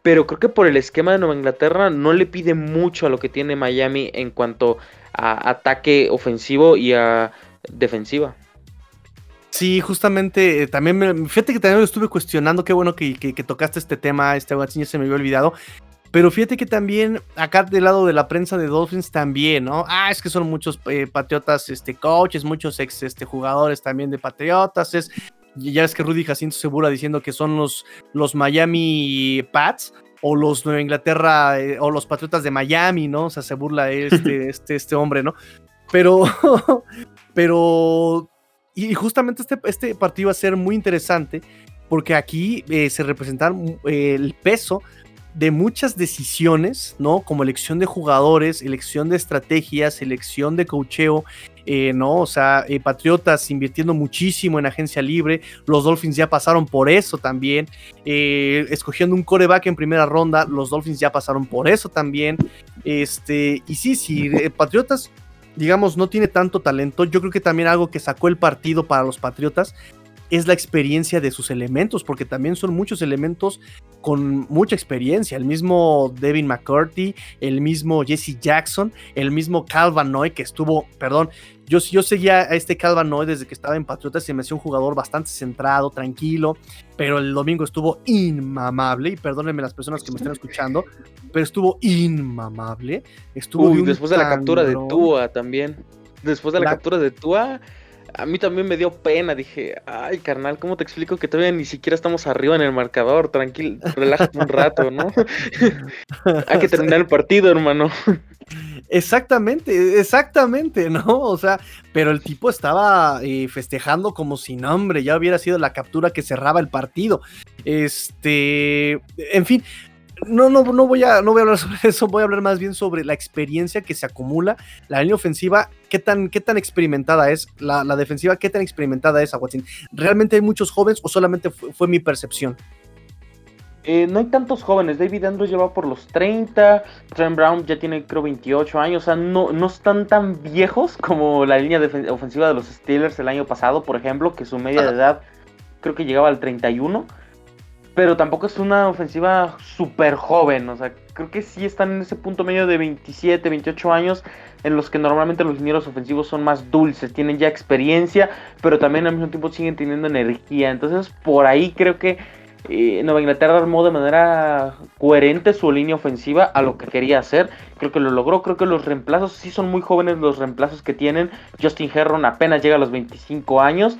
pero creo que por el esquema de Nueva Inglaterra no le pide mucho a lo que tiene Miami en cuanto a ataque ofensivo y a defensiva. Sí, justamente, eh, también fíjate que también lo estuve cuestionando, qué bueno que, tocaste este tema, este ya se me había olvidado, pero fíjate que también acá del lado de la prensa de Dolphins también, ¿no? Ah, es que son muchos eh, patriotas, este, coaches, muchos ex este, jugadores también de patriotas. Es, ya es que Rudy Jacinto se burla diciendo que son los, los Miami Pats o los Nueva Inglaterra eh, o los Patriotas de Miami, ¿no? O sea, se burla este, este, este hombre, ¿no? Pero, pero, y justamente este, este partido va a ser muy interesante porque aquí eh, se representa el peso de muchas decisiones, ¿no? Como elección de jugadores, elección de estrategias, elección de cocheo, eh, ¿no? O sea, eh, Patriotas invirtiendo muchísimo en agencia libre, los Dolphins ya pasaron por eso también, eh, escogiendo un coreback en primera ronda, los Dolphins ya pasaron por eso también, este, y sí, sí, Patriotas, digamos, no tiene tanto talento, yo creo que también algo que sacó el partido para los Patriotas es la experiencia de sus elementos, porque también son muchos elementos con mucha experiencia. El mismo Devin McCurdy, el mismo Jesse Jackson, el mismo Calvin Noy, que estuvo, perdón, yo, yo seguía a este Calvin Noy desde que estaba en Patriotas y me hacía un jugador bastante centrado, tranquilo, pero el domingo estuvo inmamable, y perdónenme las personas que me están escuchando, pero estuvo inmamable. Estuvo después de la captura de Tua también. Después de la... captura de Tua, a mí también me dio pena. Dije, ay, carnal, ¿cómo te explico que todavía ni siquiera estamos arriba en el marcador? Tranquilo, relájate un rato, ¿no? Hay que terminar el partido, hermano. Exactamente, exactamente, ¿no? O sea, pero el tipo estaba eh, festejando como si nombre, ya hubiera sido la captura que cerraba el partido. Este, en fin, no, no, no voy a, no voy a hablar sobre eso, voy a hablar más bien sobre la experiencia que se acumula, la línea ofensiva, qué tan, qué tan experimentada es, la, defensiva, qué tan experimentada es a Watson. ¿Realmente hay muchos jóvenes o solamente fue, mi percepción? Eh, no hay tantos jóvenes. David Andrews lleva por los 30. Trent Brown ya tiene, creo, 28 años. O sea, no, no están tan viejos como la línea ofensiva de los Steelers el año pasado, por ejemplo, que su media de edad creo que llegaba al 31. Pero tampoco es una ofensiva súper joven. O sea, creo que sí están en ese punto medio de 27, 28 años. En los que normalmente los ingenieros ofensivos son más dulces, tienen ya experiencia, pero también al mismo tiempo siguen teniendo energía. Entonces, por ahí creo que Nueva Inglaterra armó de manera coherente su línea ofensiva a lo que quería hacer. Creo que lo logró. Creo que los reemplazos sí son muy jóvenes los reemplazos que tienen. Justin Herron apenas llega a los 25 años.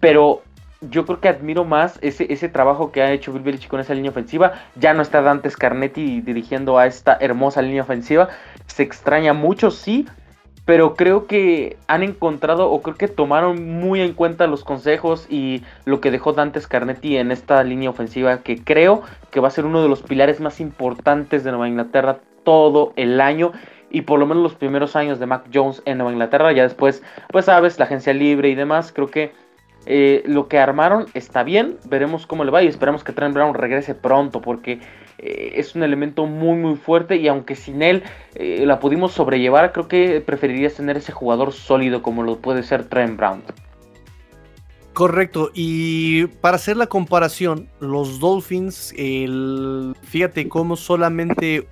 Pero yo creo que admiro más ese, ese trabajo que ha hecho Bill Belichick con esa línea ofensiva. Ya no está Dante Scarnetti dirigiendo a esta hermosa línea ofensiva. Se extraña mucho, sí, pero creo que han encontrado o creo que tomaron muy en cuenta los consejos y lo que dejó Dante Scarnetti en esta línea ofensiva que creo que va a ser uno de los pilares más importantes de Nueva Inglaterra todo el año y por lo menos los primeros años de Mac Jones en Nueva Inglaterra, ya después, pues sabes, la agencia libre y demás, creo que eh, lo que armaron está bien, veremos cómo le va y esperamos que Trent Brown regrese pronto porque eh, es un elemento muy muy fuerte y aunque sin él eh, la pudimos sobrellevar, creo que preferirías tener ese jugador sólido como lo puede ser Trent Brown. Correcto, y para hacer la comparación, los Dolphins, fíjate cómo solamente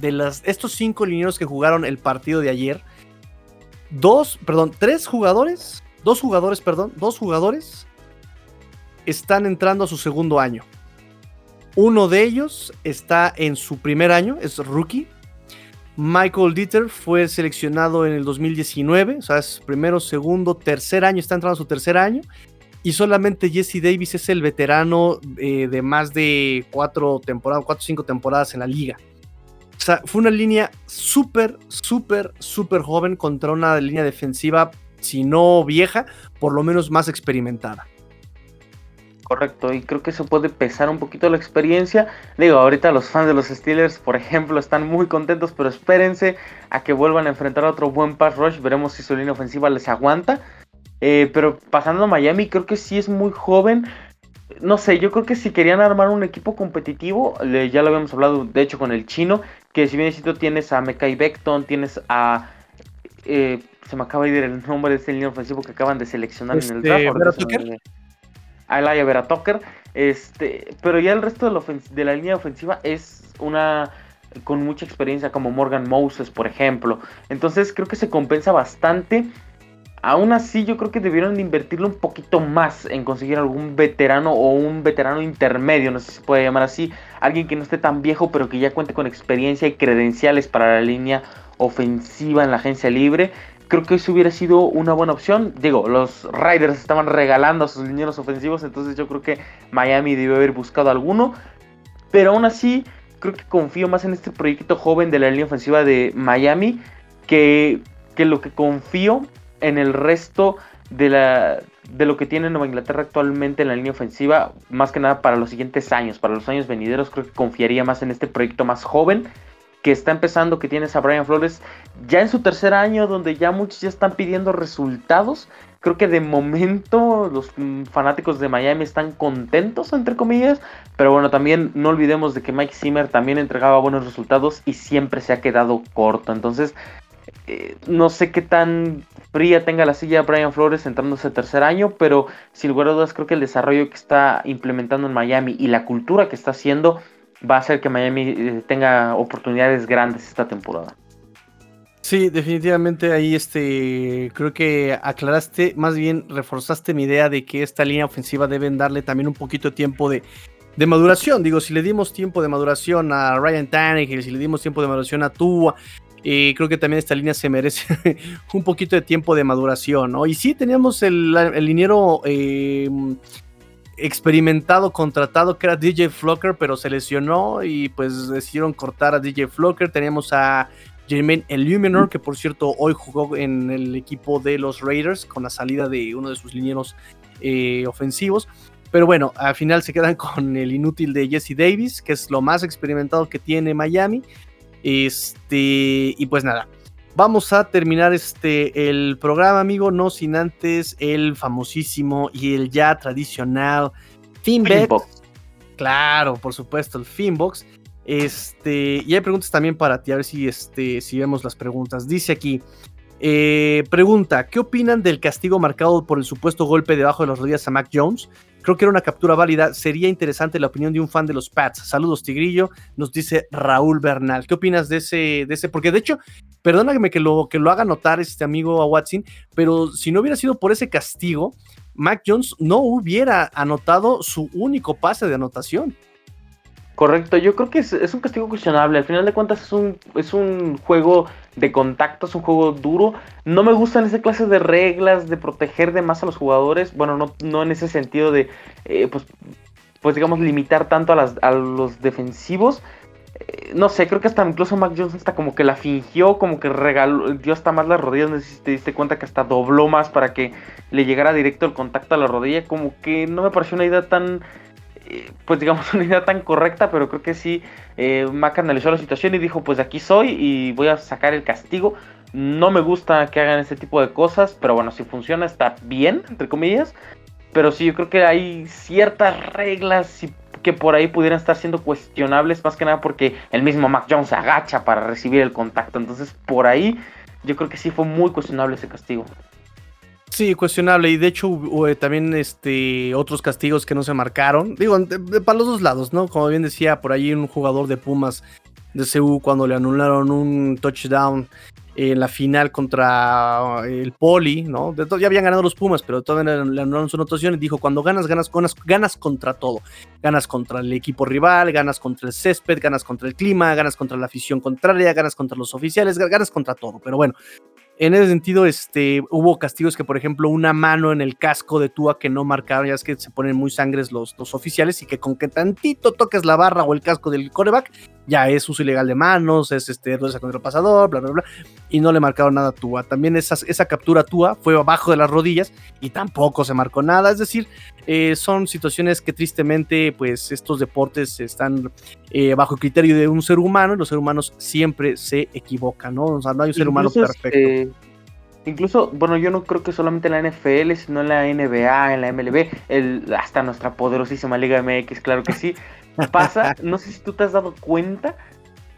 de las, estos cinco lineros que jugaron el partido de ayer, dos, perdón, tres jugadores, dos jugadores, perdón, dos jugadores están entrando a su segundo año. Uno de ellos está en su primer año, es rookie. Michael Dieter fue seleccionado en el 2019, o sea, es primero, segundo, tercer año, está entrando a su tercer año. Y solamente Jesse Davis es el veterano eh, de más de cuatro temporadas, cuatro o cinco temporadas en la liga. O sea, fue una línea súper, súper, súper joven contra una línea defensiva, si no vieja, por lo menos más experimentada. Correcto, y creo que eso puede pesar un poquito la experiencia. Digo, ahorita los fans de los Steelers, por ejemplo, están muy contentos, pero espérense a que vuelvan a enfrentar a otro buen pass rush. Veremos si su línea ofensiva les aguanta. Eh, pero pasando a Miami, creo que sí es muy joven. No sé, yo creo que si querían armar un equipo competitivo, ya lo habíamos hablado de hecho con el chino, que si bien necesito tienes a Mekai Beckton, tienes a... Eh, se me acaba de ir el nombre de este línea ofensivo que acaban de seleccionar en el este, draft a Elia Vera Tucker. Este, pero ya el resto de la, de la línea ofensiva es una con mucha experiencia como Morgan Moses, por ejemplo. Entonces creo que se compensa bastante. Aún así, yo creo que debieron de invertirlo un poquito más en conseguir algún veterano o un veterano intermedio, no sé si se puede llamar así. Alguien que no esté tan viejo, pero que ya cuente con experiencia y credenciales para la línea ofensiva en la agencia libre creo que eso hubiera sido una buena opción. Digo, los Riders estaban regalando a sus linieros ofensivos, entonces yo creo que Miami debió haber buscado alguno. Pero aún así, creo que confío más en este proyecto joven de la línea ofensiva de Miami que, que lo que confío en el resto de, la, de lo que tiene Nueva Inglaterra actualmente en la línea ofensiva, más que nada para los siguientes años, para los años venideros, creo que confiaría más en este proyecto más joven que está empezando, que tienes a Brian Flores ya en su tercer año, donde ya muchos ya están pidiendo resultados. Creo que de momento los fanáticos de Miami están contentos, entre comillas. Pero bueno, también no olvidemos de que Mike Zimmer también entregaba buenos resultados y siempre se ha quedado corto. Entonces, eh, no sé qué tan fría tenga la silla Brian Flores entrando ese tercer año, pero sin lugar a dudas creo que el desarrollo que está implementando en Miami y la cultura que está haciendo va a hacer que Miami eh, tenga oportunidades grandes esta temporada. Sí, definitivamente ahí este creo que aclaraste, más bien reforzaste mi idea de que esta línea ofensiva deben darle también un poquito de tiempo de, maduración. Digo, si le dimos tiempo de maduración a Ryan Tannehill, si le dimos tiempo de maduración a Tua, eh, creo que también esta línea se merece un poquito de tiempo de maduración, ¿no? Y sí, teníamos el, el liniero eh, experimentado, contratado, que era DJ Flocker, pero se lesionó y pues decidieron cortar a DJ Flocker. Teníamos a Jermaine Illuminor, que por cierto hoy jugó en el equipo de los Raiders con la salida de uno de sus linieros eh, ofensivos. Pero bueno, al final se quedan con el inútil de Jesse Davis, que es lo más experimentado que tiene Miami. Este, y pues nada, Vamos a terminar este el programa, amigo, no sin antes el famosísimo y el ya tradicional Team Claro, por supuesto, el Finbox. Este, y hay preguntas también para ti, a ver si, este, si vemos las preguntas. Dice aquí, eh, pregunta, ¿qué opinan del castigo marcado por el supuesto golpe debajo de las rodillas a Mac Jones? Creo que era una captura válida. Sería interesante la opinión de un fan de los Pats. Saludos, Tigrillo. Nos dice Raúl Bernal. ¿Qué opinas de ese? De ese? Porque de hecho, perdóname que lo, que lo haga notar este amigo a Watson, pero si no hubiera sido por ese castigo, Mac Jones no hubiera anotado su único pase de anotación. Correcto, yo creo que es, un castigo cuestionable. Al final de cuentas es un, es un juego de contacto, es un juego duro. No me gustan esa clase de reglas de proteger de más a los jugadores. Bueno, no, no en ese sentido de, eh, pues, pues digamos, limitar tanto a, las, a los defensivos. Eh, no sé, creo que hasta incluso Mac Jones hasta como que la fingió, como que regaló, dio hasta más las rodillas. No sé si te diste cuenta que hasta dobló más para que le llegara directo el contacto a la rodilla. Como que no me pareció una idea tan pues digamos, una idea tan correcta, pero creo que sí, eh, Mac analizó la situación y dijo, pues aquí soy y voy a sacar el castigo. No me gusta que hagan este tipo de cosas, pero bueno, si funciona está bien, entre comillas. Pero sí, yo creo que hay ciertas reglas que por ahí pudieran estar siendo cuestionables, más que nada porque el mismo Mac Jones se agacha para recibir el contacto. Entonces, por ahí, yo creo que sí fue muy cuestionable ese castigo. Sí, cuestionable. Y de hecho, hubo, eh, también este, otros castigos que no se marcaron. Digo, para los dos lados, ¿no? Como bien decía, por ahí un jugador de Pumas de CU cuando le anularon un touchdown en la final contra el Poli, ¿no? De ya habían ganado los Pumas, pero todavía le anularon su anotación y dijo, cuando ganas, ganas, ganas, ganas contra todo. Ganas contra el equipo rival, ganas contra el césped, ganas contra el clima, ganas contra la afición contraria, ganas contra los oficiales, ganas contra todo. Pero bueno, en ese sentido, este, hubo castigos que, por ejemplo, una mano en el casco de Tua que no marcaron, ya es que se ponen muy sangres los, los oficiales y que con que tantito toques la barra o el casco del coreback, ya es uso ilegal de manos, es este, contra el pasador, bla, bla, bla, y no le marcaron nada a Tua. También esa, esa captura Tua fue abajo de las rodillas y tampoco se marcó nada, es decir, eh, son situaciones que tristemente, pues estos deportes están eh, bajo el criterio de un ser humano y los seres humanos siempre se equivocan, ¿no? O sea, no hay un ser humano perfecto. Este, incluso, bueno, yo no creo que solamente en la NFL, sino en la NBA, en la MLB, el, hasta nuestra poderosísima Liga MX, claro que sí. Pasa, no sé si tú te has dado cuenta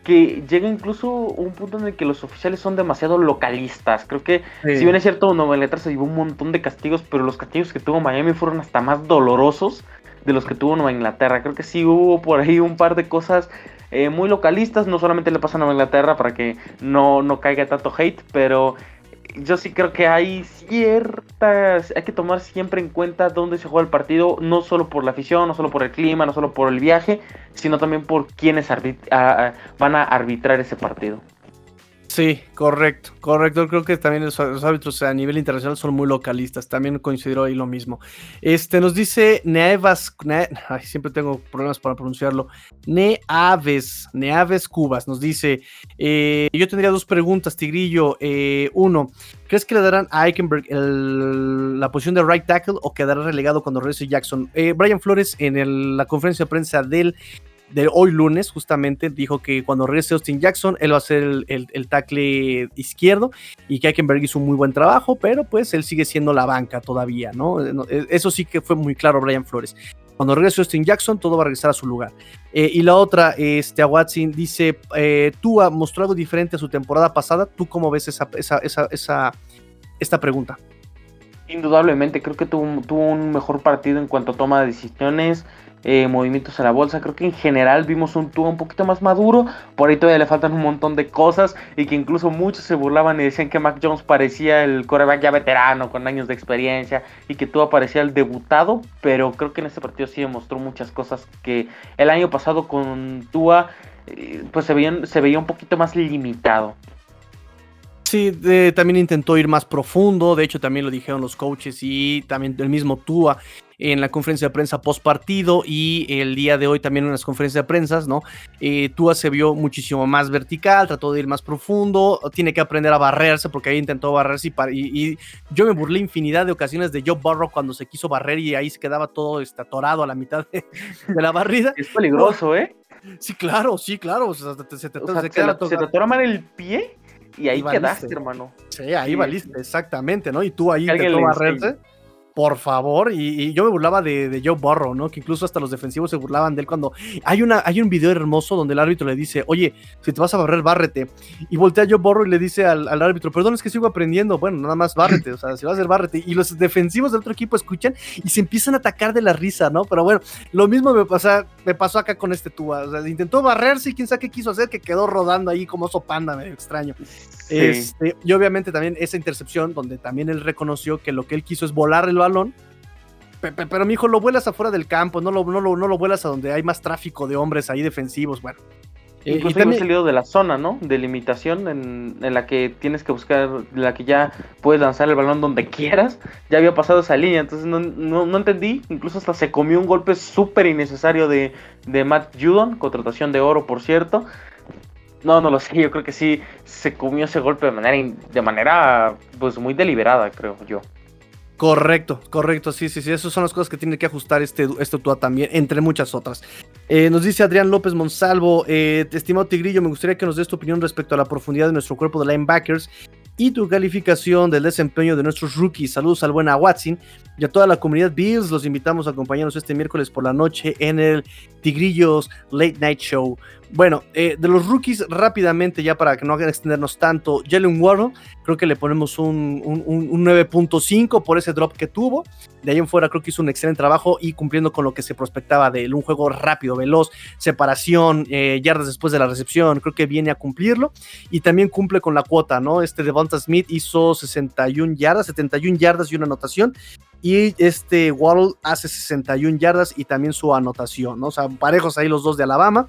que llega incluso un punto en el que los oficiales son demasiado localistas. Creo que, si bien es cierto, Nueva Inglaterra se llevó un montón de castigos, pero los castigos que tuvo Miami fueron hasta más dolorosos de los que tuvo Nueva Inglaterra. Creo que sí hubo por ahí un par de cosas eh, muy localistas. No solamente le pasa a Nueva Inglaterra para que no, no caiga tanto hate, pero yo sí creo que hay ciertas, hay que tomar siempre en cuenta dónde se juega el partido, no solo por la afición, no solo por el clima, no solo por el viaje, sino también por quienes van a arbitrar ese partido. Sí, correcto, correcto. Creo que también los, árbitros a nivel internacional son muy localistas. También considero ahí lo mismo. Este nos dice Neavas, siempre tengo problemas para pronunciarlo. Neaves, Neaves Cubas nos dice: eh, Yo tendría dos preguntas, Tigrillo. Eh, uno, ¿crees que le darán a Eichenberg la posición de right tackle o quedará relegado cuando regrese Jackson? Eh, Brian Flores en la conferencia de prensa del de hoy lunes, justamente, dijo que cuando regrese Austin Jackson, él va a ser el, el, tackle izquierdo y que Eichenberg hizo un muy buen trabajo, pero pues él sigue siendo la banca todavía, ¿no? E, eso sí que fue muy claro Brian Flores. Cuando regrese Austin Jackson, todo va a regresar a su lugar. Eh, y la otra, este, a Watson dice, eh, tú has mostrado algo diferente a su temporada pasada, ¿tú cómo ves esa, esa, esa, esa esta pregunta? Indudablemente, creo que tuvo, tuvo un mejor partido en cuanto a toma de decisiones, eh, movimientos a la bolsa. Creo que en general vimos un tubo un poquito más maduro. Por ahí todavía le faltan un montón de cosas. Y que incluso muchos se burlaban y decían que Mac Jones parecía el coreback ya veterano, con años de experiencia. Y que Tua parecía el debutado. Pero creo que en este partido sí demostró muchas cosas que el año pasado con Tua eh, pues se veía, se veía un poquito más limitado. Sí, también intentó ir más profundo, de hecho también lo dijeron los coaches y también el mismo Tua en la conferencia de prensa post partido y el día de hoy también en las conferencias de prensa, ¿no? Eh, Tua se vio muchísimo más vertical, trató de ir más profundo, tiene que aprender a barrerse porque ahí intentó barrerse y, y, yo me burlé infinidad de ocasiones de Joe Burrow cuando se quiso barrer y ahí se quedaba todo este, atorado a la mitad de, la barrida. Es peligroso, ¿eh? Sí, claro, sí, claro. se, te, se, te, atora mal el pie y ahí quedaste, hermano. Sí, ahí valiste, exactamente, ¿no? Y tú ahí intentó barrerse. Por favor, y, yo me burlaba de, Joe Burrow, ¿no? Que incluso hasta los defensivos se burlaban de él cuando hay, una, hay un video hermoso donde el árbitro le dice, oye, si te vas a barrer, bárrete. Y voltea Joe Burrow y le dice al, árbitro, perdón, es que sigo aprendiendo. Bueno, nada más bárrete, o sea, si vas a hacer bárrete. Y los defensivos del otro equipo escuchan y se empiezan a atacar de la risa, ¿no? Pero bueno, lo mismo me, pasa, me pasó acá con este Tua. O sea, intentó barrerse y quién sabe qué quiso hacer, que quedó rodando ahí como oso panda, medio extraño. Este, y obviamente también esa intercepción, donde también él reconoció que lo que él quiso es volar el balón pero mi hijo, lo vuelas afuera del campo, no lo, no, lo, no lo vuelas a donde hay más tráfico de hombres ahí defensivos, bueno. Incluso también... salido de la zona, ¿no? De limitación en, en, la que tienes que buscar, en la que ya puedes lanzar el balón donde quieras. Ya había pasado esa línea, entonces no, no, entendí. Incluso hasta se comió un golpe súper innecesario de, de Matt Judon, contratación de oro, por cierto. No, no lo sé, yo creo que sí se comió ese golpe de manera, de manera pues muy deliberada, creo yo. Correcto, correcto, sí, sí, sí, esas son las cosas que tiene que ajustar este, este TUA también, entre muchas otras. Eh, nos dice Adrián López Monsalvo, eh, estimado Tigrillo, me gustaría que nos des tu opinión respecto a la profundidad de nuestro cuerpo de linebackers y tu calificación del desempeño de nuestros rookies. Saludos al buen Watson y a toda la comunidad Bills. Los invitamos a acompañarnos este miércoles por la noche en el Tigrillos Late Night Show. Bueno, eh, de los rookies, rápidamente, ya para que no hagan extendernos tanto, Jalen Waddle, creo que le ponemos un, 9.5 por ese drop que tuvo. De ahí en fuera, creo que hizo un excelente trabajo y cumpliendo con lo que se prospectaba de él. Un juego rápido, veloz, separación, eh, yardas después de la recepción, creo que viene a cumplirlo. Y también cumple con la cuota, ¿no? Este Devonta Smith hizo 61 yardas, 71 yardas y una anotación. Y este Waddle hace 61 yardas y también su anotación, ¿no? O sea, parejos ahí los dos de Alabama.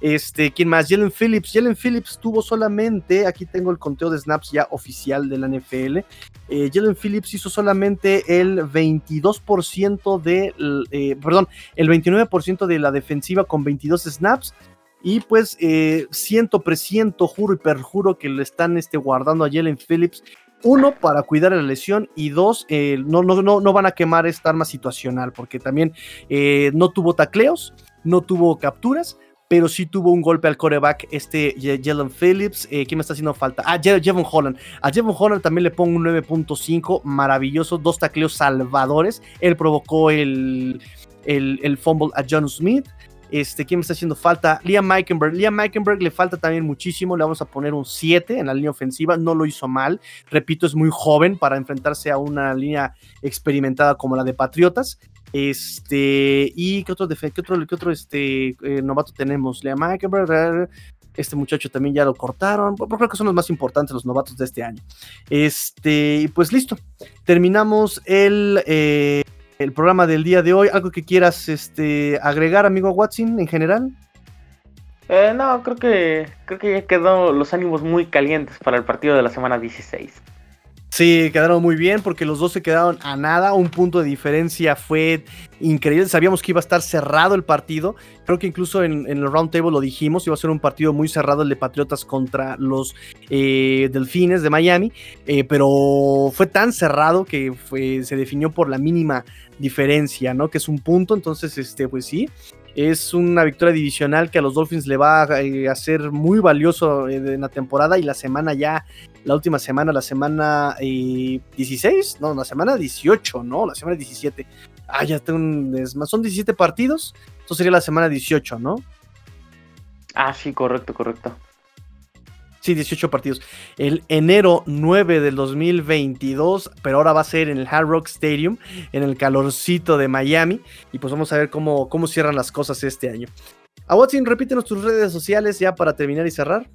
Este, ¿quién más? Jalen Phillips. Jalen Phillips tuvo solamente, aquí tengo el conteo de snaps ya oficial de la NFL. Eh, Jalen Phillips hizo solamente el 22% de, eh, perdón, el 29% de la defensiva con 22 snaps. Y pues eh, siento, presiento, juro y perjuro que le están este, guardando a Jalen Phillips. Uno, para cuidar la lesión. Y dos, no, no, no, no, van a quemar esta arma situacional. Porque también no tuvo tacleos, no tuvo capturas pero sí tuvo un golpe al coreback, este Jalen Phillips. Eh, ¿Quién me está haciendo falta? Ah, Jevon Holland. A Jevon Holland también le pongo un 9.5, maravilloso, dos tacleos salvadores. Él provocó el, el, fumble a John Smith. Este, ¿Quién me está haciendo falta? Liam Meikenberg. Liam Meikenberg le falta también muchísimo. Le vamos a poner un 7 en la línea ofensiva. No lo hizo mal. Repito, es muy joven para enfrentarse a una línea experimentada como la de Patriotas. Este, y qué otro, qué otro, qué otro este, eh, novato tenemos? Liam Meikenberg. Este muchacho también ya lo cortaron. Creo que son los más importantes, los novatos de este año. Este, pues listo. Terminamos el. Eh, el programa del día de hoy. ¿Algo que quieras este, agregar, amigo Watson, en general? Eh, no, creo que creo que ya quedó los ánimos muy calientes para el partido de la semana 16. Sí, quedaron muy bien porque los dos se quedaron a nada. Un punto de diferencia fue increíble. Sabíamos que iba a estar cerrado el partido. Creo que incluso en, el round table lo dijimos. Iba a ser un partido muy cerrado el de Patriotas contra los eh, Delfines de Miami. Eh, pero fue tan cerrado que se definió por la mínima diferencia, ¿no? Que es un punto. Entonces, este, pues sí. Es una victoria divisional que a los Dolphins le va a eh, hacer muy valioso en la temporada y la semana ya la última semana, la semana 16, eh, no, la semana 18, ¿no? La semana 17. Ah, ya tengo un... Son 17 partidos, esto sería la semana 18, ¿no? Ah, sí, correcto, correcto. Sí, 18 partidos. El enero 9 del 2022, pero ahora va a ser en el Hard Rock Stadium, en el calorcito de Miami. Y pues vamos a ver cómo, cómo cierran las cosas este año. A Watson, repítenos tus redes sociales ya para terminar y cerrar.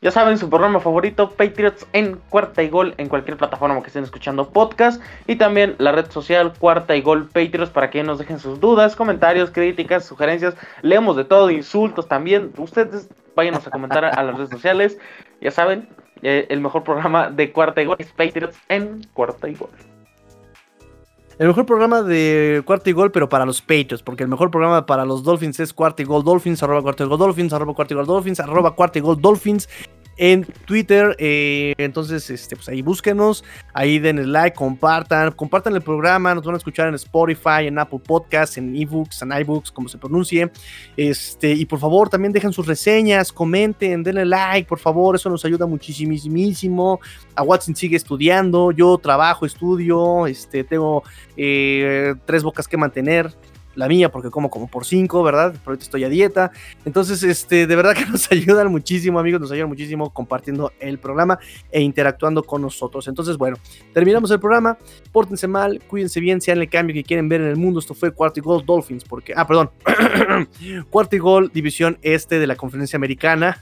Ya saben, su programa favorito, Patriots en Cuarta y Gol, en cualquier plataforma que estén escuchando podcast. Y también la red social Cuarta y Gol Patriots para que nos dejen sus dudas, comentarios, críticas, sugerencias. Leemos de todo, insultos también. Ustedes váyanos a comentar a las redes sociales. Ya saben, eh, el mejor programa de Cuarta y Gol es Patriots en Cuarta y Gol. El mejor programa de cuarta y gol, pero para los Patriots, porque el mejor programa para los Dolphins es cuarta y gol Dolphins, arroba cuarta y gol Dolphins, arroba cuarta y gol Dolphins, arroba cuarta y gol Dolphins en Twitter. Eh, entonces, este, pues ahí búsquenos, ahí den like, compartan, compartan el programa, nos van a escuchar en Spotify, en Apple Podcasts, en eBooks, en iBooks, como se pronuncie. Este, y por favor, también dejen sus reseñas, comenten, denle like, por favor, eso nos ayuda muchísimo. A Watson sigue estudiando, yo trabajo, estudio, este, tengo eh, tres bocas que mantener la mía porque como como por cinco, ¿verdad? Por ahorita estoy a dieta. Entonces, este, de verdad que nos ayudan muchísimo, amigos, nos ayudan muchísimo compartiendo el programa e interactuando con nosotros. Entonces, bueno, terminamos el programa. Pórtense mal, cuídense bien, sean el cambio que quieren ver en el mundo. Esto fue Cuarto y Gol Dolphins, porque, ah, perdón, Cuarto y Gol, División Este de la Conferencia Americana,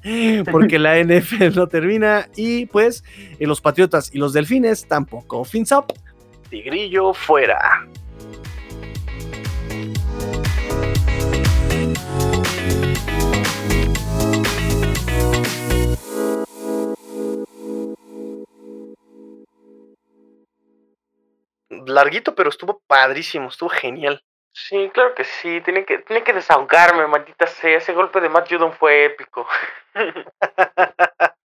porque la NFL no termina y pues los Patriotas y los Delfines tampoco. Fins up, Tigrillo fuera. Larguito, pero estuvo padrísimo, estuvo genial. Sí, claro que sí, tiene que, tiene que desahogarme, maldita sea, ese golpe de Matt Judon fue épico.